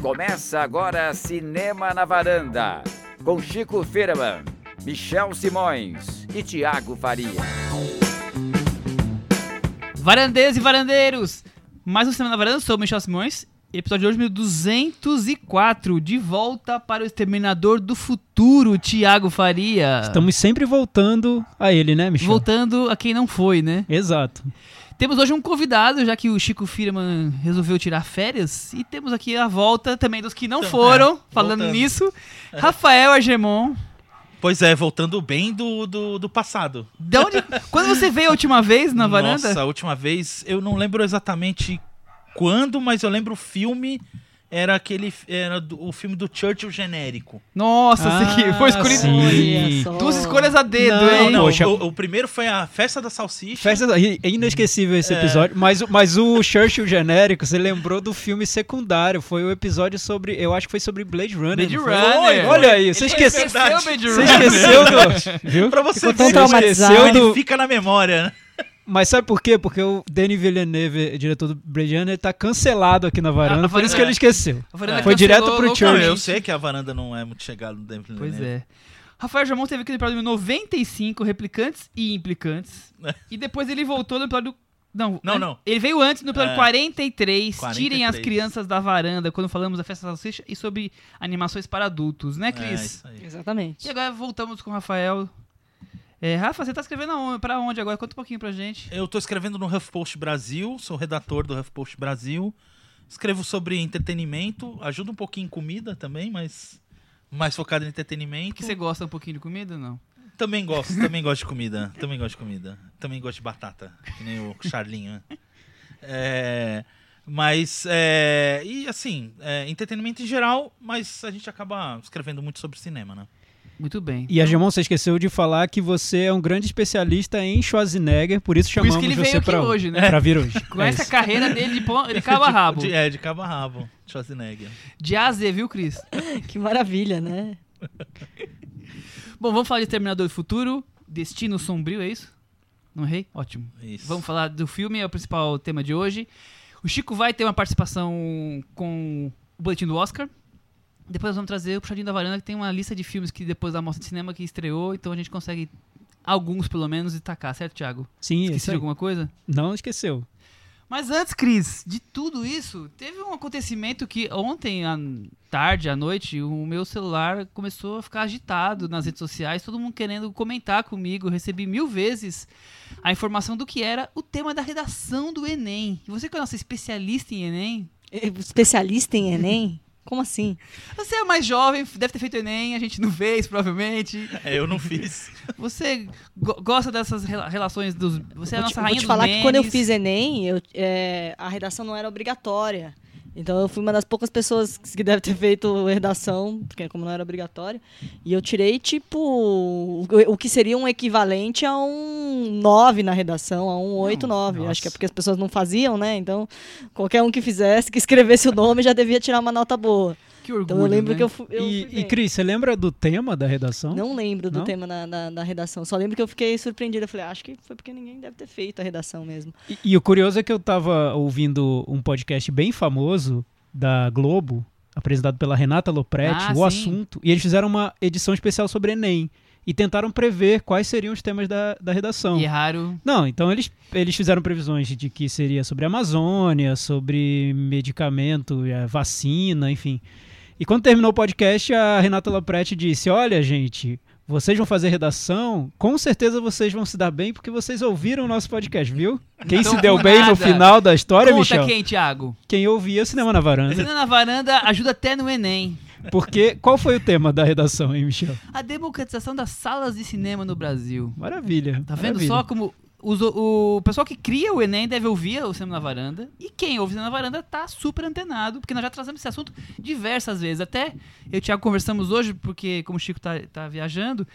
Começa agora Cinema na Varanda, com Chico Firman, Michel Simões e Tiago Faria. Varandeiros e varandeiros! Mais um Cinema na Varanda, sou o Michel Simões. Episódio de hoje, 1204, de volta para o Exterminador do Futuro, Tiago Faria. Estamos sempre voltando a ele, né, Michel? Voltando a quem não foi, né? Exato. Temos hoje um convidado, já que o Chico Firman resolveu tirar férias. E temos aqui a volta também dos que não Então, foram, é, falando voltando. nisso. Rafael Agemon. Pois é, voltando bem do, do, do passado. De onde, quando você veio a última vez na varanda? Nossa, a última vez, eu não lembro exatamente quando, mas eu lembro o filme. Era aquele. Era do- o filme do Churchill genérico. Nossa, Ah, aqui foi escolhido. sim. Duas escolhas a dedo, Não, hein? Não, Poxa. o, o primeiro foi a Festa da Salsicha. Festa da- é inesquecível esse É. episódio, mas, o- mas o Churchill genérico, você lembrou do filme secundário, foi o episódio sobre, eu acho que foi sobre Blade Runner. Blade não foi? Runner. Olha aí, você Ele esqueceu, o Blade você Runner. esqueceu do, viu? Pra você Ficou ver, tão ele traumatizado. esqueceu ele do- fica na memória, né? Mas sabe por quê? Porque o Denis Villeneuve, diretor do Blade Runner, tá cancelado aqui na varanda, Ah, por isso que é. ele esqueceu. A varanda Foi direto pro. Não, eu sei que a varanda não é muito chegada no Pois Villeneuve. é. Rafael Jamon teve aqui no episódio 95, Replicantes e Implicantes. e depois ele voltou no episódio. Não, Não, não. Ele veio antes no episódio É. 43, Tirem as 43. crianças da varanda, quando falamos da festa da salsicha e sobre animações para adultos, né, É, Cris? isso aí. Exatamente. e agora voltamos com o Rafael. É, Rafa, você tá escrevendo pra onde agora? Conta um pouquinho pra gente. Eu tô escrevendo no HuffPost Brasil, sou redator do HuffPost Brasil. Escrevo sobre entretenimento, ajuda um pouquinho em comida também, mas mais focado em entretenimento. Que você gosta um pouquinho de comida ou não? Também gosto, também gosto de comida. Também gosto de comida. Também gosto de batata, que nem o Charlinho. né? É, mas, é, e assim, é, entretenimento em geral, mas a gente acaba escrevendo muito sobre cinema, né? Muito bem. E a Gemon, você esqueceu de falar que você é um grande especialista em Schwarzenegger, por isso Por chamamos isso que ele você veio aqui pra, hoje, né? pra vir hoje. Com É essa isso. carreira dele de, pon- de cabo a rabo. De, é, de cabo a rabo, Schwarzenegger. De A a Z, viu, Cris? Que maravilha, né? Bom, vamos falar de Terminador do Futuro, Destino Sombrio, é isso? Não errei? Ótimo. Isso. Vamos falar do filme, é o principal tema de hoje. O Chico vai ter uma participação com o boletim do Oscar. Depois nós vamos trazer o Puxadinho da Varanda, que tem uma lista de filmes que depois da mostra de cinema que estreou, então a gente consegue alguns pelo menos destacar, certo, Thiago? Sim, Esqueci de alguma coisa? Não esqueceu. Mas antes, Cris, de tudo isso, teve um acontecimento que ontem, à tarde, à noite, o meu celular começou a ficar agitado nas redes sociais, todo mundo querendo comentar comigo. Recebi mil vezes a informação do que era o tema da redação do Enem. E você que é nossa especialista em Enem, Especialista em Enem? Como assim? você é mais jovem, deve ter feito Enem, a gente não fez, provavelmente. É, eu não fiz. Você go- gosta dessas rela- relações dos. Você é a vou nossa te, vou rainha te dos falar que quando eu memes. fiz Enem, eu, é, a redação não era obrigatória. Então eu fui uma das poucas pessoas que deve ter feito redação, porque como não era obrigatória. E eu tirei, tipo, o, o que seria um equivalente a um 9 na redação, a um 8, 9. nossa. Acho que é porque as pessoas não faziam, né? Então, qualquer um que fizesse, que escrevesse o nome, já devia tirar uma nota boa. Que orgulho. Então eu lembro né? que eu fui. eu fui E, e bem. Cris, você lembra do tema da redação? Não lembro do Não? tema na, na, na redação. Só lembro que eu fiquei surpreendida. Eu falei, "Ah, acho que foi porque ninguém deve ter feito a redação mesmo. E, e o curioso é que eu tava ouvindo um podcast bem famoso da Globo, apresentado pela Renata Lopretti, Ah, o sim. assunto, e eles fizeram uma edição especial sobre Enem. E tentaram prever quais seriam os temas da, da redação. E é raro. Não, então eles, eles fizeram previsões de que seria sobre a Amazônia, sobre medicamento, eh, vacina, enfim. E quando terminou o podcast, a Renata Lopretti disse: Olha, gente, vocês vão fazer redação, com certeza vocês vão se dar bem porque vocês ouviram o nosso podcast, viu? Quem se deu bem no nada. final da história, Conta Michel? quem, Thiago? Quem ouvia o Cinema na Varanda. Cena na varanda ajuda até no Enem. Porque qual foi o tema da redação, hein, Michel? A democratização das salas de cinema no Brasil. Maravilha. Tá vendo maravilha. só como os- o pessoal que cria o Enem deve ouvir o Cinema na Varanda. E quem ouve o Cinema na Varanda tá super antenado, porque nós já trazemos esse assunto diversas vezes. Até eu e o Thiago conversamos hoje, porque como o Chico tá, tá viajando,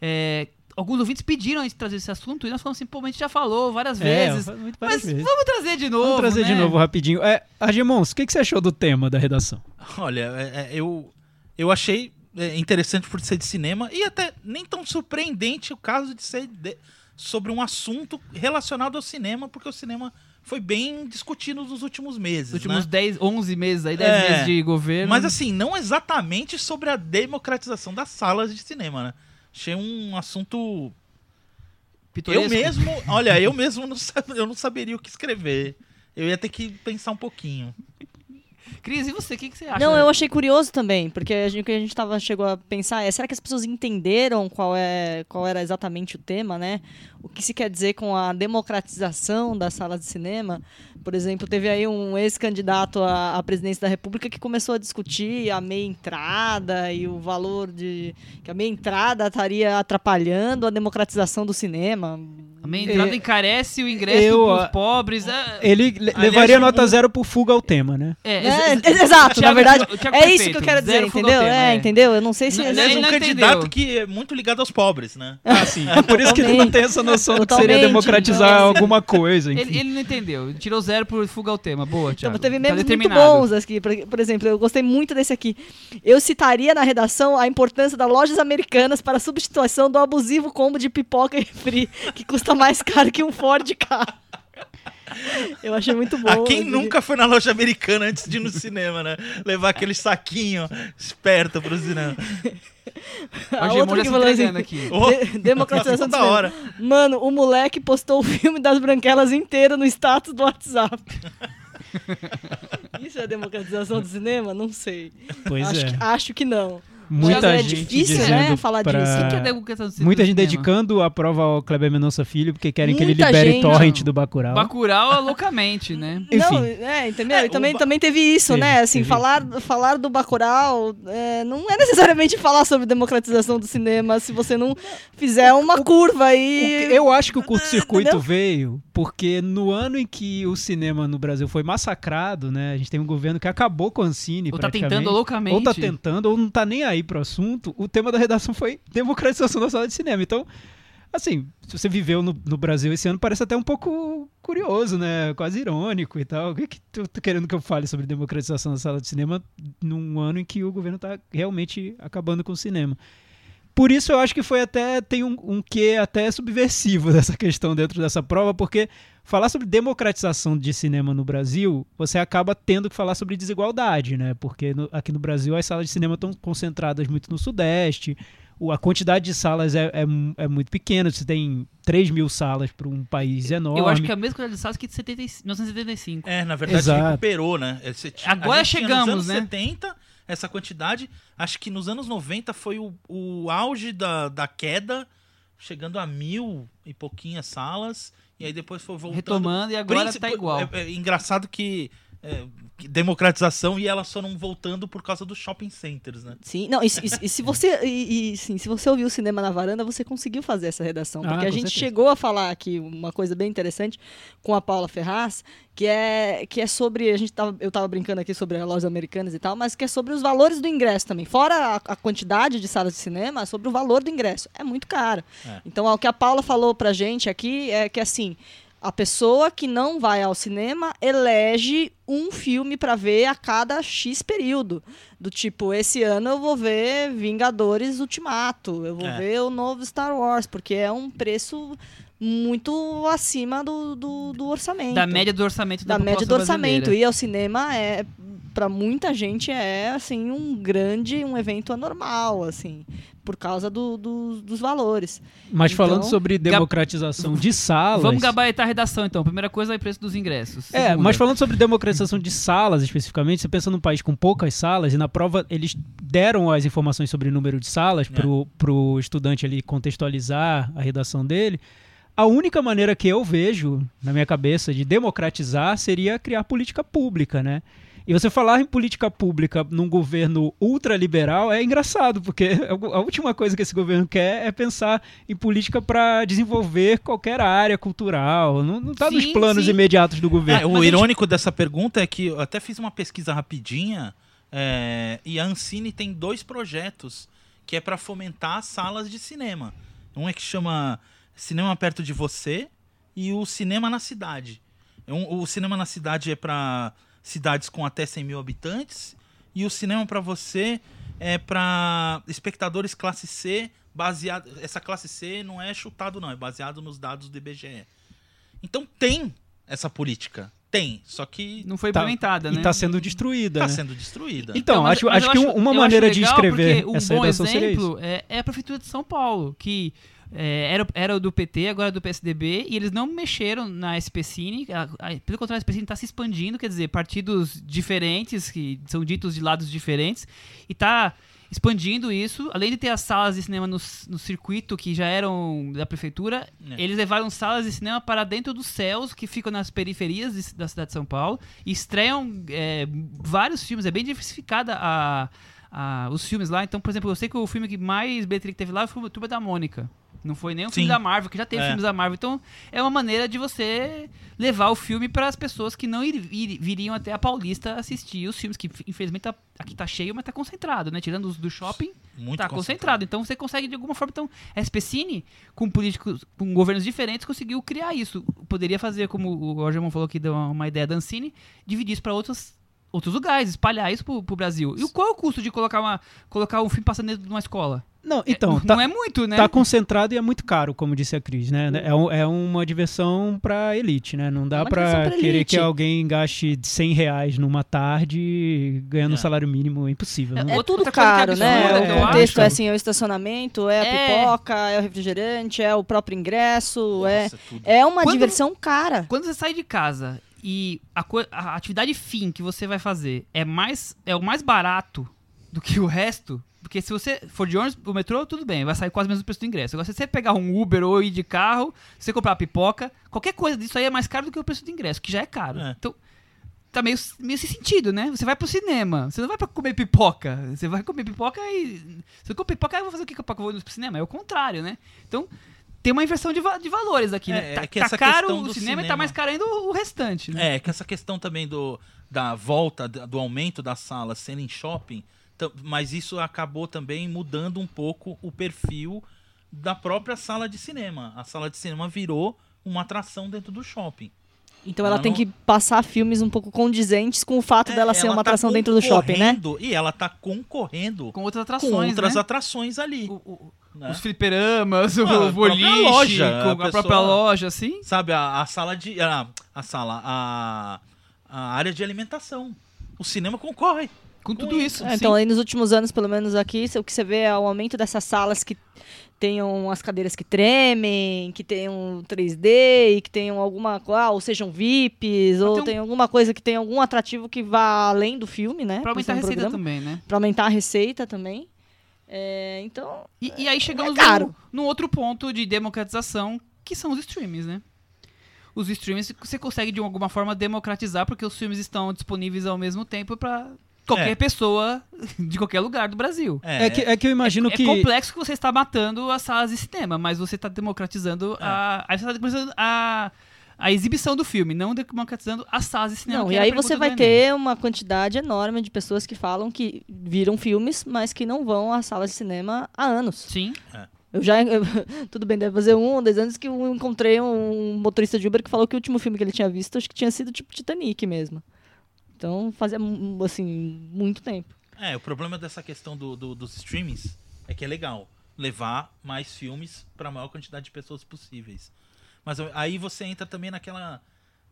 é, alguns ouvintes pediram a gente trazer esse assunto e nós falamos assim, pô, mas a gente já falou várias É, vezes. muito Mas vezes. vamos trazer de novo. Vamos trazer de né? novo rapidinho. É, Argemons, o que, que você achou do tema da redação? Olha, é, é, eu, eu achei é, interessante por ser de cinema e até nem tão surpreendente o caso de ser de- sobre um assunto relacionado ao cinema, porque o cinema foi bem discutido nos últimos meses, Os últimos né? 10, 11 meses aí, 10 É, meses de governo. Mas assim, não exatamente sobre a democratização das salas de cinema, né? Achei um assunto pitoresco. Eu mesmo, olha, eu mesmo não, eu não saberia o que escrever. Eu ia ter que pensar um pouquinho. Cris, e você? O que, que você acha? Não, eu achei curioso também, porque a gente, o que a gente tava, chegou a pensar é, será que as pessoas entenderam qual, é, qual era exatamente o tema, né? O que se quer dizer com a democratização das salas de cinema? Por exemplo, teve aí um ex-candidato à, à presidência da República que começou a discutir a meia entrada e o valor de... que a meia entrada estaria atrapalhando a democratização do cinema. A minha entrada É, encarece o ingresso eu, pros ah, pobres. É, Ele le- Aliás, levaria um- nota zero por fuga ao tema, né? é, É, ex- ex- exato, na Thiago- verdade, é perfeito, isso que eu quero dizer, entendeu? tema, é, entendeu? Eu não sei se... Aliás, ele um não candidato entendeu. que é muito ligado aos pobres, né? Ah, sim. É por isso que ele não tem essa noção do que seria democratizar então, alguma coisa. enfim. Ele, ele não entendeu. Ele tirou zero por fuga ao tema. Boa, Thiago. Teve Tá memes muito determinado. bons aqui. Por, por exemplo, eu gostei muito desse aqui. Eu citaria na redação a importância das lojas americanas para a substituição do abusivo combo de pipoca e refri, que custa mais caro que um Ford carro. Eu achei muito bom. Ah, quem nunca foi na loja americana antes de ir no cinema, né? Levar aquele saquinho esperto pro cinema. A Hoje outra que falou assim, aqui. Oh, de- democratização do da cinema. hora. Mano, o moleque postou o filme das branquelas inteiro no status do WhatsApp. Isso é democratização do cinema? Não sei. Pois acho, é. que, acho que não. Muita Mas é gente difícil, dizendo né, falar pra- disso. O que é do Muita gente cinema? dedicando a prova ao Kleber Mendonça Filho porque querem que ele Muita libere gente. torrent do Bacurau. Bacurau loucamente, né? Não, Enfim. é, entendeu? É, e também, o ba- também teve isso, Teve, né? Assim, teve falar, falar do Bacurau é, não é necessariamente falar sobre democratização do cinema se você não fizer uma curva O aí. que- Eu acho que o curto-circuito veio porque no ano em que o cinema no Brasil foi massacrado, né? A gente tem um governo que acabou com a Ancine Ou tá tentando loucamente. Ou tá tentando, ou não tá nem aí pro assunto. O tema da redação foi democratização da sala de cinema. Então, assim, se você viveu no, no Brasil esse ano, parece até um pouco curioso, né? Quase irônico e tal. O que, que tu tá querendo que eu fale sobre democratização da sala de cinema num ano em que o governo tá realmente acabando com o cinema? Por isso eu acho que foi até tem um, um quê até subversivo dessa questão dentro dessa prova, porque falar sobre democratização de cinema no Brasil, você acaba tendo que falar sobre desigualdade, né? Porque no- aqui no Brasil as salas de cinema estão concentradas muito no Sudeste, o- a quantidade de salas é, é, é muito pequena, você tem 3 mil salas para um país enorme. Eu acho que é a mesma quantidade de salas que de 75, 1975. É, na verdade Exato. recuperou, né? Você tinha- Agora gente tinha chegamos, nos anos né? 70, essa quantidade. Acho que nos anos 90 foi o, o auge da, da queda, chegando a mil e pouquinhas salas. E aí depois foi voltando. Retomando e agora Príncipe- tá igual. É, é engraçado que, é, democratização e elas foram voltando por causa dos shopping centers, né? Sim, não, e, se- e e se você e, e, sim, se você ouviu o cinema na varanda, você conseguiu fazer essa redação, Ah, porque a com gente certeza. chegou a falar aqui uma coisa bem interessante com a Paula Ferraz, que é que é sobre a gente tava, eu tava brincando aqui sobre as lojas americanas e tal, mas que é sobre os valores do ingresso também. Fora a, a quantidade de salas de cinema, é sobre o valor do ingresso. É muito caro. É. Então, o que a Paula falou pra gente aqui é que assim, a pessoa que não vai ao cinema elege um filme pra ver a cada X período. Do tipo, esse ano eu vou ver Vingadores Ultimato, eu vou É. ver o novo Star Wars, porque é um preço muito acima do, do, do orçamento. Da média do orçamento da, da média do orçamento. brasileira. E ao cinema é para muita gente é assim um grande um evento anormal assim por causa do- do- dos valores Mas falando Então, sobre democratização de salas. Vamos gabaritar a redação, então. Primeira coisa é o preço dos ingressos. É, Segunda. mas falando sobre democratização de salas especificamente, você pensa num país com poucas salas, e na prova eles deram as informações sobre o número de salas É. pro, pro estudante ali contextualizar a redação dele. A única maneira que eu vejo, na minha cabeça, de democratizar seria criar política pública, né? E você falar em política pública num governo ultraliberal é engraçado, porque a última coisa que esse governo quer é pensar em política para desenvolver qualquer área cultural. Não, não tá nos planos sim. imediatos do governo. É, o mas a gente- irônico dessa pergunta é que eu até fiz uma pesquisa rapidinha é, e a Ancine tem dois projetos que é para fomentar salas de cinema. Um é que chama Cinema Perto de Você e o Cinema na Cidade. Um- o Cinema na Cidade é para cidades com até 100 mil habitantes e o Cinema para Você é para espectadores classe C, baseado. Essa classe C não é chutado, não, é baseado nos dados do IBGE. Então tem essa política. Tem, só que Não foi Tá- implementada, E né? está sendo destruída. tá né? sendo destruída. Então, mas- acho, mas acho que um- uma maneira acho de escrever essa um bom redação seria isso. exemplo é, é a prefeitura de São Paulo, que é, era, era do PT, agora é do PSDB, e eles não mexeram na SPCine. Pelo contrário, a SPCine está se expandindo, quer dizer, partidos diferentes, que são ditos de lados diferentes, e está expandindo isso. Além de ter as salas de cinema no, no circuito, que já eram da prefeitura, É. eles levaram salas de cinema para dentro dos céus, que ficam nas periferias de- da cidade de São Paulo, e estreiam é, vários filmes. É bem diversificada a, a- os filmes lá. Então, por exemplo, eu sei que o filme que mais bilheteria que teve lá foi o Turma da Mônica. Não foi nem um filme da Marvel, que já teve É. filmes da Marvel. Então, é uma maneira de você levar o filme para as pessoas que não ir- ir- viriam até a Paulista assistir os filmes, que infelizmente tá- aqui tá cheio, mas tá concentrado, né? Tirando os do shopping, Muito tá concentrado. Então você consegue de alguma forma. Então, a SPCine, com políticos, com governos diferentes, conseguiu criar isso. Poderia fazer, como o Rogerman falou que deu uma ideia da Ancine, dividir isso para outros, outros lugares, espalhar isso pro, pro Brasil. E qual é o custo de colocar, uma, colocar um filme passando dentro de uma escola? Não, então, É, tá, não é muito, né? tá concentrado e é muito caro, como disse a Cris, né? É, um- é uma diversão pra elite, né? Não É dá uma pra pra querer elite. que alguém gaste 100 reais numa tarde ganhando um É. salário mínimo. É impossível, né? É Outra tudo é caro, né? absurda, o que eu contexto é assim, é o estacionamento, é a É. pipoca, é o refrigerante, é o próprio ingresso, é, Nossa, tudo. é uma Quando- diversão cara. Quando você sai de casa e a, a atividade fim que você vai fazer é mais é o mais barato do que o resto, porque se você for de ônibus, o metrô, tudo bem, vai sair quase o mesmo preço do ingresso. Agora, se você pegar um Uber ou ir de carro, se você comprar uma pipoca, qualquer coisa disso aí é mais caro do que o preço do ingresso, que já é caro. É. Então, tá meio, meio sem sentido, né? Você vai pro cinema, você não vai pra comer pipoca. Você vai comer pipoca e. Se eu comer pipoca, eu vou fazer o que com a pipoca? Eu vou pro cinema? É o contrário, né? Então, tem uma inversão de, va- de valores aqui, É, né? é Tá, tá caro o do cinema, e tá cinema- mais caro ainda o restante, né? É, que essa questão também do, da volta, do aumento das salas sendo em shopping, mas isso acabou também mudando um pouco o perfil da própria sala de cinema. A sala de cinema virou uma atração dentro do shopping. Então ela Ela tem não- que passar filmes um pouco condizentes com o fato É, dela ser uma tá atração dentro do shopping, né? E ela tá concorrendo Com outras com atrações, outras né? atrações ali. O- o- né? Os fliperamas, Ah, a o própria boliche, loja, com a a, pessoa- própria loja, assim. Sabe, a, a sala de. A, a sala, a, a área de alimentação. O cinema concorre. Com tudo isso. É, então aí nos últimos anos, pelo menos aqui, o que você vê é o aumento dessas salas que tenham as cadeiras que tremem, que tenham 3D, e que tenham alguma coisa, ou sejam VIPs, ou ter um- tem alguma coisa que tenha algum atrativo que vá além do filme, né? pra aumentar a receita programa. também, né? Pra aumentar a receita também. É, então, E, e aí chegamos É no, no outro ponto de democratização, que são os streams, né? Os streams você consegue de alguma forma democratizar, porque os filmes estão disponíveis ao mesmo tempo pra qualquer É. pessoa de qualquer lugar do Brasil. É, que, é que eu imagino é que. complexo que você está matando as salas de cinema, mas você está democratizando É. a, aí você tá democratizando a, a exibição do filme, não democratizando as salas de cinema. não, e aí você vai ter uma quantidade enorme de pessoas que falam que viram filmes, mas que não vão às salas de cinema há anos. Sim. Eu já. eu- tudo bem, deve fazer um, dois anos que eu encontrei um motorista de Uber que falou que o último filme que ele tinha visto acho que tinha sido tipo Titanic mesmo. Então fazia, assim, muito tempo. É, o problema dessa questão do, do- dos streamings é que é legal levar mais filmes para a maior quantidade de pessoas possíveis. Mas aí você entra também naquela,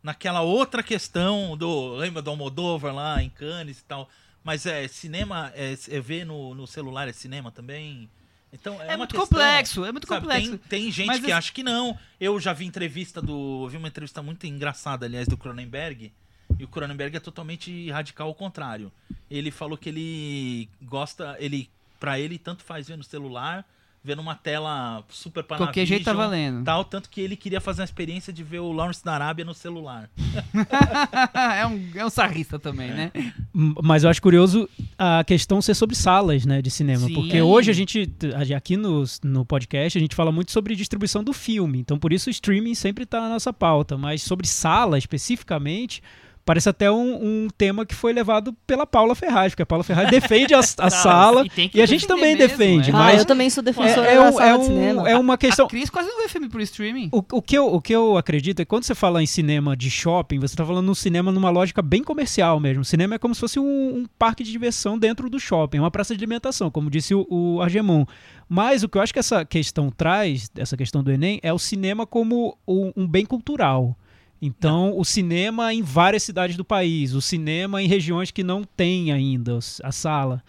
naquela outra questão do. Lembra do Almodóvar lá em Cannes e tal? Mas é cinema, é, é ver no, no celular é cinema também? Então é, É, muito questão, complexo, é muito sabe, complexo. Tem, tem gente Mas que esse- acha que não. Eu já vi entrevista do. Vi uma entrevista muito engraçada, aliás, do Cronenberg. E o Cronenberg é totalmente radical ao contrário. Ele falou que ele gosta. ele Pra ele, tanto faz ver no celular, ver numa tela super Qualquer jeito tá Panavision, valendo. Tal, tanto que ele queria fazer uma experiência de ver o Lawrence da Arábia no celular. é, um, é um sarrista também, né? M- Mas eu acho curioso a questão ser sobre salas, né, de cinema. Sim. Porque hoje a gente, a- aqui no, no podcast, a gente fala muito sobre distribuição do filme. Então, por isso o streaming sempre está na nossa pauta. Mas sobre sala, especificamente, parece até um, um tema que foi levado pela Paula Ferraz. Porque a Paula Ferraz defende a, a sala e e a gente também mesmo, defende. é. Ah, Mas eu também sou defensora é, é da um- sala é de um- cinema. é uma questão... A Cris quase não vê filme por streaming. O, o que eu, o que eu acredito é que quando você fala em cinema de shopping, você está falando num cinema numa lógica bem comercial mesmo. O cinema é como se fosse um, um parque de diversão dentro do shopping, uma praça de alimentação, como disse o, o Argemon. Mas o que eu acho que essa questão traz, essa questão do Enem, é o cinema como um, um bem cultural. Então, o cinema em várias cidades do país, o cinema em regiões que não tem ainda a sala.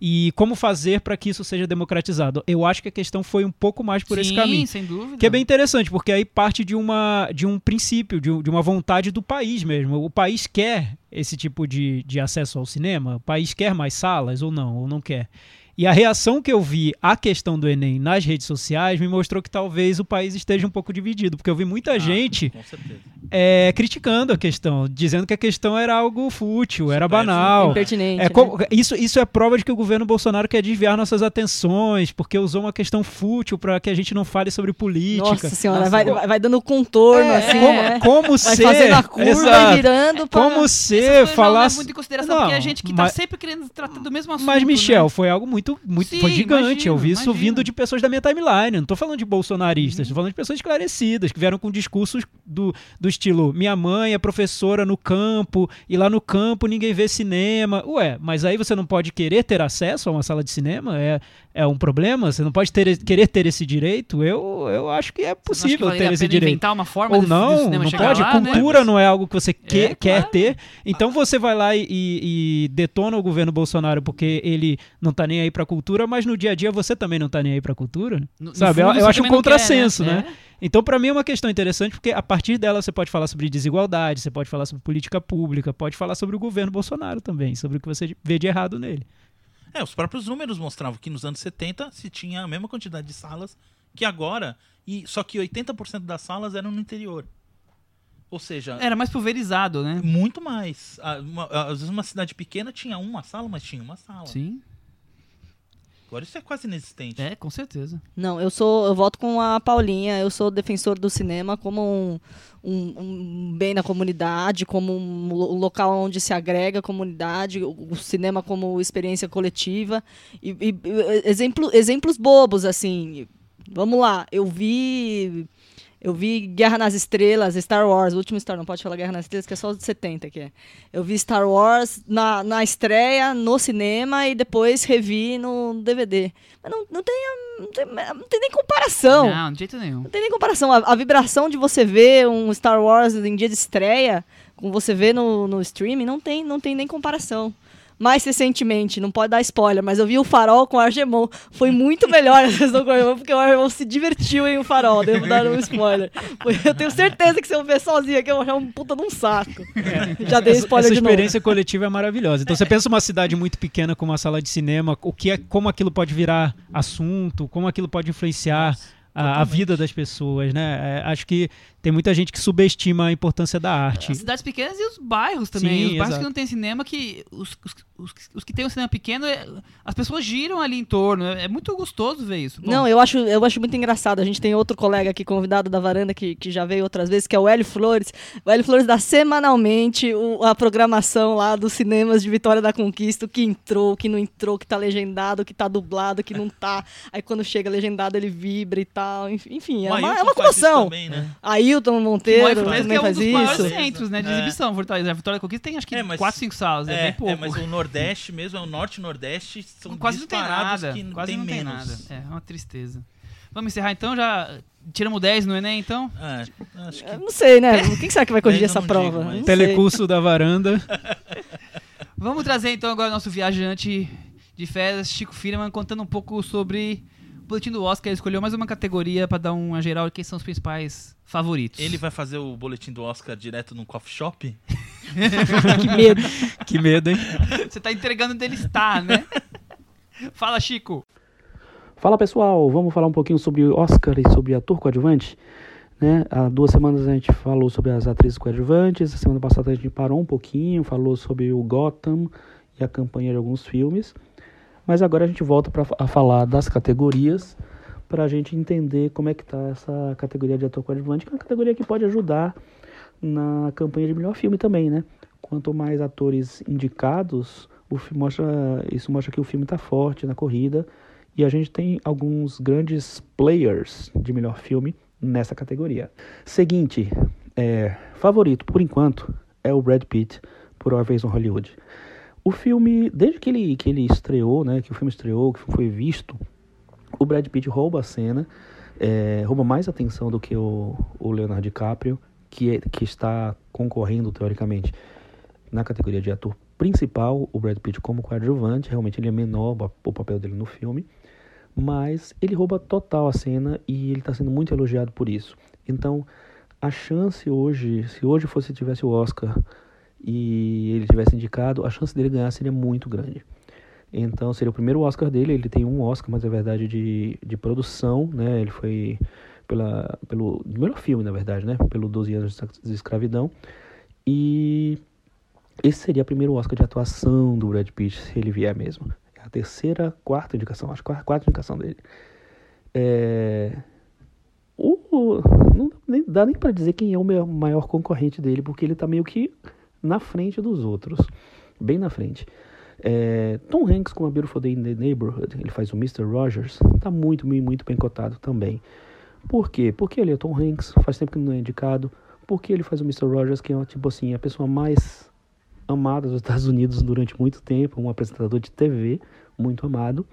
E como fazer para que isso seja democratizado? Eu acho que a questão foi um pouco mais por esse Sim, caminho. sem dúvida. Que é bem interessante, porque aí parte de, uma, de um princípio, de, de uma vontade do país mesmo. O país quer esse tipo de, de acesso ao cinema? O país quer mais salas ou não? Ou não quer? E a reação que eu vi à questão do Enem nas redes sociais me mostrou que talvez o país esteja um pouco dividido, porque eu vi muita Ah, gente é, criticando a questão, dizendo que a questão era algo fútil, era banal. Impertinente. É, né? isso, isso é prova de que o governo Bolsonaro quer desviar nossas atenções, porque usou uma questão fútil para que a gente não fale sobre política. Nossa senhora, Nossa, vai, vai, dando contorno, É, assim, como, né? como Vai ser, fazendo a curva exato, e virando pra... como ser não falar leva muito em consideração, porque é Não, gente que tá mas- sempre querendo tratar do mesmo assunto. mas Michel, né? foi algo muito, muito Sim, foi gigante. imagino, eu vi isso imagino. vindo de pessoas da minha timeline. Não tô falando de bolsonaristas, Uhum. tô falando de pessoas esclarecidas que vieram com discursos do, do estilo: minha mãe é professora no campo e lá no campo ninguém vê cinema. Ué, mas aí você não pode querer ter acesso a uma sala de cinema? É, é um problema? Você não pode ter, querer ter esse direito? Eu, eu acho que é que possível valeria ter esse direito. inventar uma forma Ou não, não pode. lá, né? Cultura não é algo que você quer, É, quer claro. ter. Então você vai lá e, e detona o governo Bolsonaro porque ele não tá nem aí pra cultura, mas no dia a dia você também não tá nem aí pra cultura. No- no Sabe? fundo, eu eu acho um não quer, contrassenso, né? É. Então, pra mim é uma questão interessante porque a partir dela você pode falar sobre desigualdade, você pode falar sobre política pública, pode falar sobre o governo Bolsonaro também, sobre o que você vê de errado nele. É, os próprios números mostravam que nos anos 70 se tinha a mesma quantidade de salas que agora, e só que 80% das salas eram no interior. Ou seja, Era mais pulverizado, né? muito mais. Ah, uma- às vezes uma cidade pequena tinha uma sala, mas tinha uma sala. Sim, Agora isso é quase inexistente. é, com certeza. Não, eu sou, eu voto com a Paulinha, eu sou defensor do cinema como um, um, um bem na comunidade, como um lo- local onde se agrega a comunidade, o, o cinema como experiência coletiva. E- e- exemplo, exemplos bobos, assim. Vamos lá, eu vi. Eu vi Guerra nas Estrelas, Star Wars, o último Star, não pode falar Guerra nas Estrelas, que é só os de 70 que é. Eu vi Star Wars na, na estreia, no cinema, e depois revi no DVD. Mas não, não, tem, não, tem, não tem nem comparação. Não, de jeito nenhum. Não tem nem comparação. A, a vibração de você ver um Star Wars em dia de estreia, com você ver no, no streaming, não tem, não tem nem comparação. Mais recentemente, não pode dar spoiler, mas eu vi o Farol com o Argemon. Foi muito melhor a sessão com o Argemon, porque o Argemon se divertiu em o Farol. Devo dar um spoiler. Eu tenho certeza que se eu ver sozinho aqui, eu vou achar um puta de um saco. Já dei Essa, spoiler essa de novo. experiência coletiva é maravilhosa. Então você pensa uma cidade muito pequena com uma sala de cinema, o que é, como aquilo pode virar assunto, como aquilo pode influenciar a, a vida das pessoas, né? É, acho que tem muita gente que subestima a importância da arte. As cidades pequenas e os bairros também. Sim, os bairros exato. que não tem cinema, que os, os, os, os que tem um cinema pequeno, é- as pessoas giram ali em torno. É, é muito gostoso ver isso. Bom, Não, eu acho, eu acho muito engraçado. A gente tem outro colega aqui, convidado da varanda, que, que já veio outras vezes, que é o Hélio Flores. O Hélio Flores dá semanalmente o- a programação lá dos cinemas de Vitória da Conquista, o que entrou, o que não entrou, o que tá legendado, o que tá dublado, o que não tá. Aí quando chega legendado ele vibra e tal. Enfim, Enfim, é O uma, é uma comoção. também, né? Ailton Monteiro Fortaleza, também que é um faz dos maiores isso. centros né, de É. exibição. Fortaleza, a Vitória da Conquista tem acho que É, mas- 4, 5 salas, é, É, bem pouco. é, mas o Nordeste mesmo, é o Norte e Nordeste, são quase não tem disparados nada. que quase tem não tem menos. nada. É, é uma tristeza. Vamos encerrar então, já tiramos 10 no Enem, então? É, acho que não sei, né? Quem será que vai corrigir essa não digo, prova? mas-. Telecurso da varanda. Vamos trazer então agora nosso viajante de férias, Chico Firman, contando um pouco sobre o boletim do Oscar. Ele escolheu mais uma categoria para dar uma geral de quem são os principais favoritos. ele vai fazer o boletim do Oscar direto no coffee shop? Que medo. que medo, hein? Você tá entregando onde ele está, né? Fala, Chico. Fala pessoal, vamos falar um pouquinho sobre Oscar e sobre ator coadjuvante. Né? Há duas semanas a gente falou sobre as atrizes coadjuvantes, a semana passada a gente parou um pouquinho, falou sobre o Gotham e a campanha de alguns filmes. Mas agora a gente volta para a falar das categorias para a gente entender como é que está essa categoria de ator coadjuvante, que é uma categoria que pode ajudar na campanha de melhor filme também, né? Quanto mais atores indicados, o filme mostra, isso mostra que o filme está forte na corrida e a gente tem alguns grandes players de melhor filme nessa categoria. Seguinte, é, favorito por enquanto é o Brad Pitt por Uma Vez no Hollywood. O filme, desde que ele, que ele estreou, né, que o filme estreou, que foi visto, o Brad Pitt rouba a cena, é, rouba mais atenção do que o, o Leonardo DiCaprio, que, é, que está concorrendo, teoricamente, na categoria de ator principal, o Brad Pitt como coadjuvante, realmente ele é menor o papel dele no filme, mas ele rouba total a cena e ele está sendo muito elogiado por isso. Então, a chance hoje, se hoje fosse tivesse o Oscar e ele tivesse indicado, a chance dele ganhar seria muito grande. Então seria o primeiro Oscar dele, ele tem um Oscar, mas é verdade de, de produção, né? Ele foi pela, pelo melhor filme, na verdade, né? Pelo 12 anos de escravidão. E esse seria o primeiro Oscar de atuação do Brad Pitt, se ele vier mesmo. É a terceira, quarta indicação, acho que a quarta indicação dele. É... O, não dá nem para dizer quem é o maior concorrente dele, porque ele tá meio que na frente dos outros. Bem na frente. É, Tom Hanks com A Beautiful Day in the Neighborhood, ele faz o Mr. Rogers, tá muito, muito, muito bem cotado também. Por quê? Porque ele é Tom Hanks, faz tempo que não é indicado. Porque ele faz o Mr. Rogers, que é tipo assim, a pessoa mais amada dos Estados Unidos durante muito tempo, um apresentador de TV muito amado.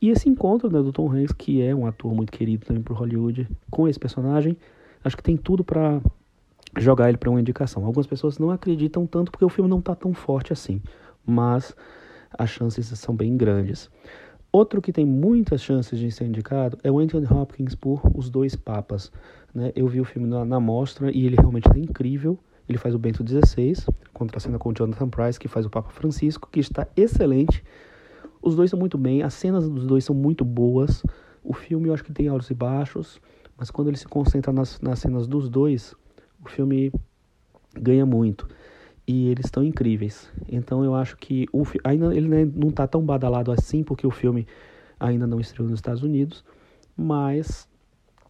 E esse encontro né, do Tom Hanks, que é um ator muito querido também por Hollywood, com esse personagem, acho que tem tudo para jogar ele para uma indicação. Algumas pessoas não acreditam tanto porque o filme não tá tão forte assim mas as chances são bem grandes. Outro que tem muitas chances de ser indicado é o Anthony Hopkins por Os Dois Papas. Né? Eu vi o filme na, na mostra e ele realmente é incrível. Ele faz o Bento XVI, contracena com o Jonathan Price, que faz o Papa Francisco, que está excelente. Os dois são muito bem, as cenas dos dois são muito boas. O filme eu acho que tem altos e baixos, mas quando ele se concentra nas, nas cenas dos dois, o filme ganha muito e eles estão incríveis. Então eu acho que o ainda ele não está tão badalado assim porque o filme ainda não estreou nos Estados Unidos, mas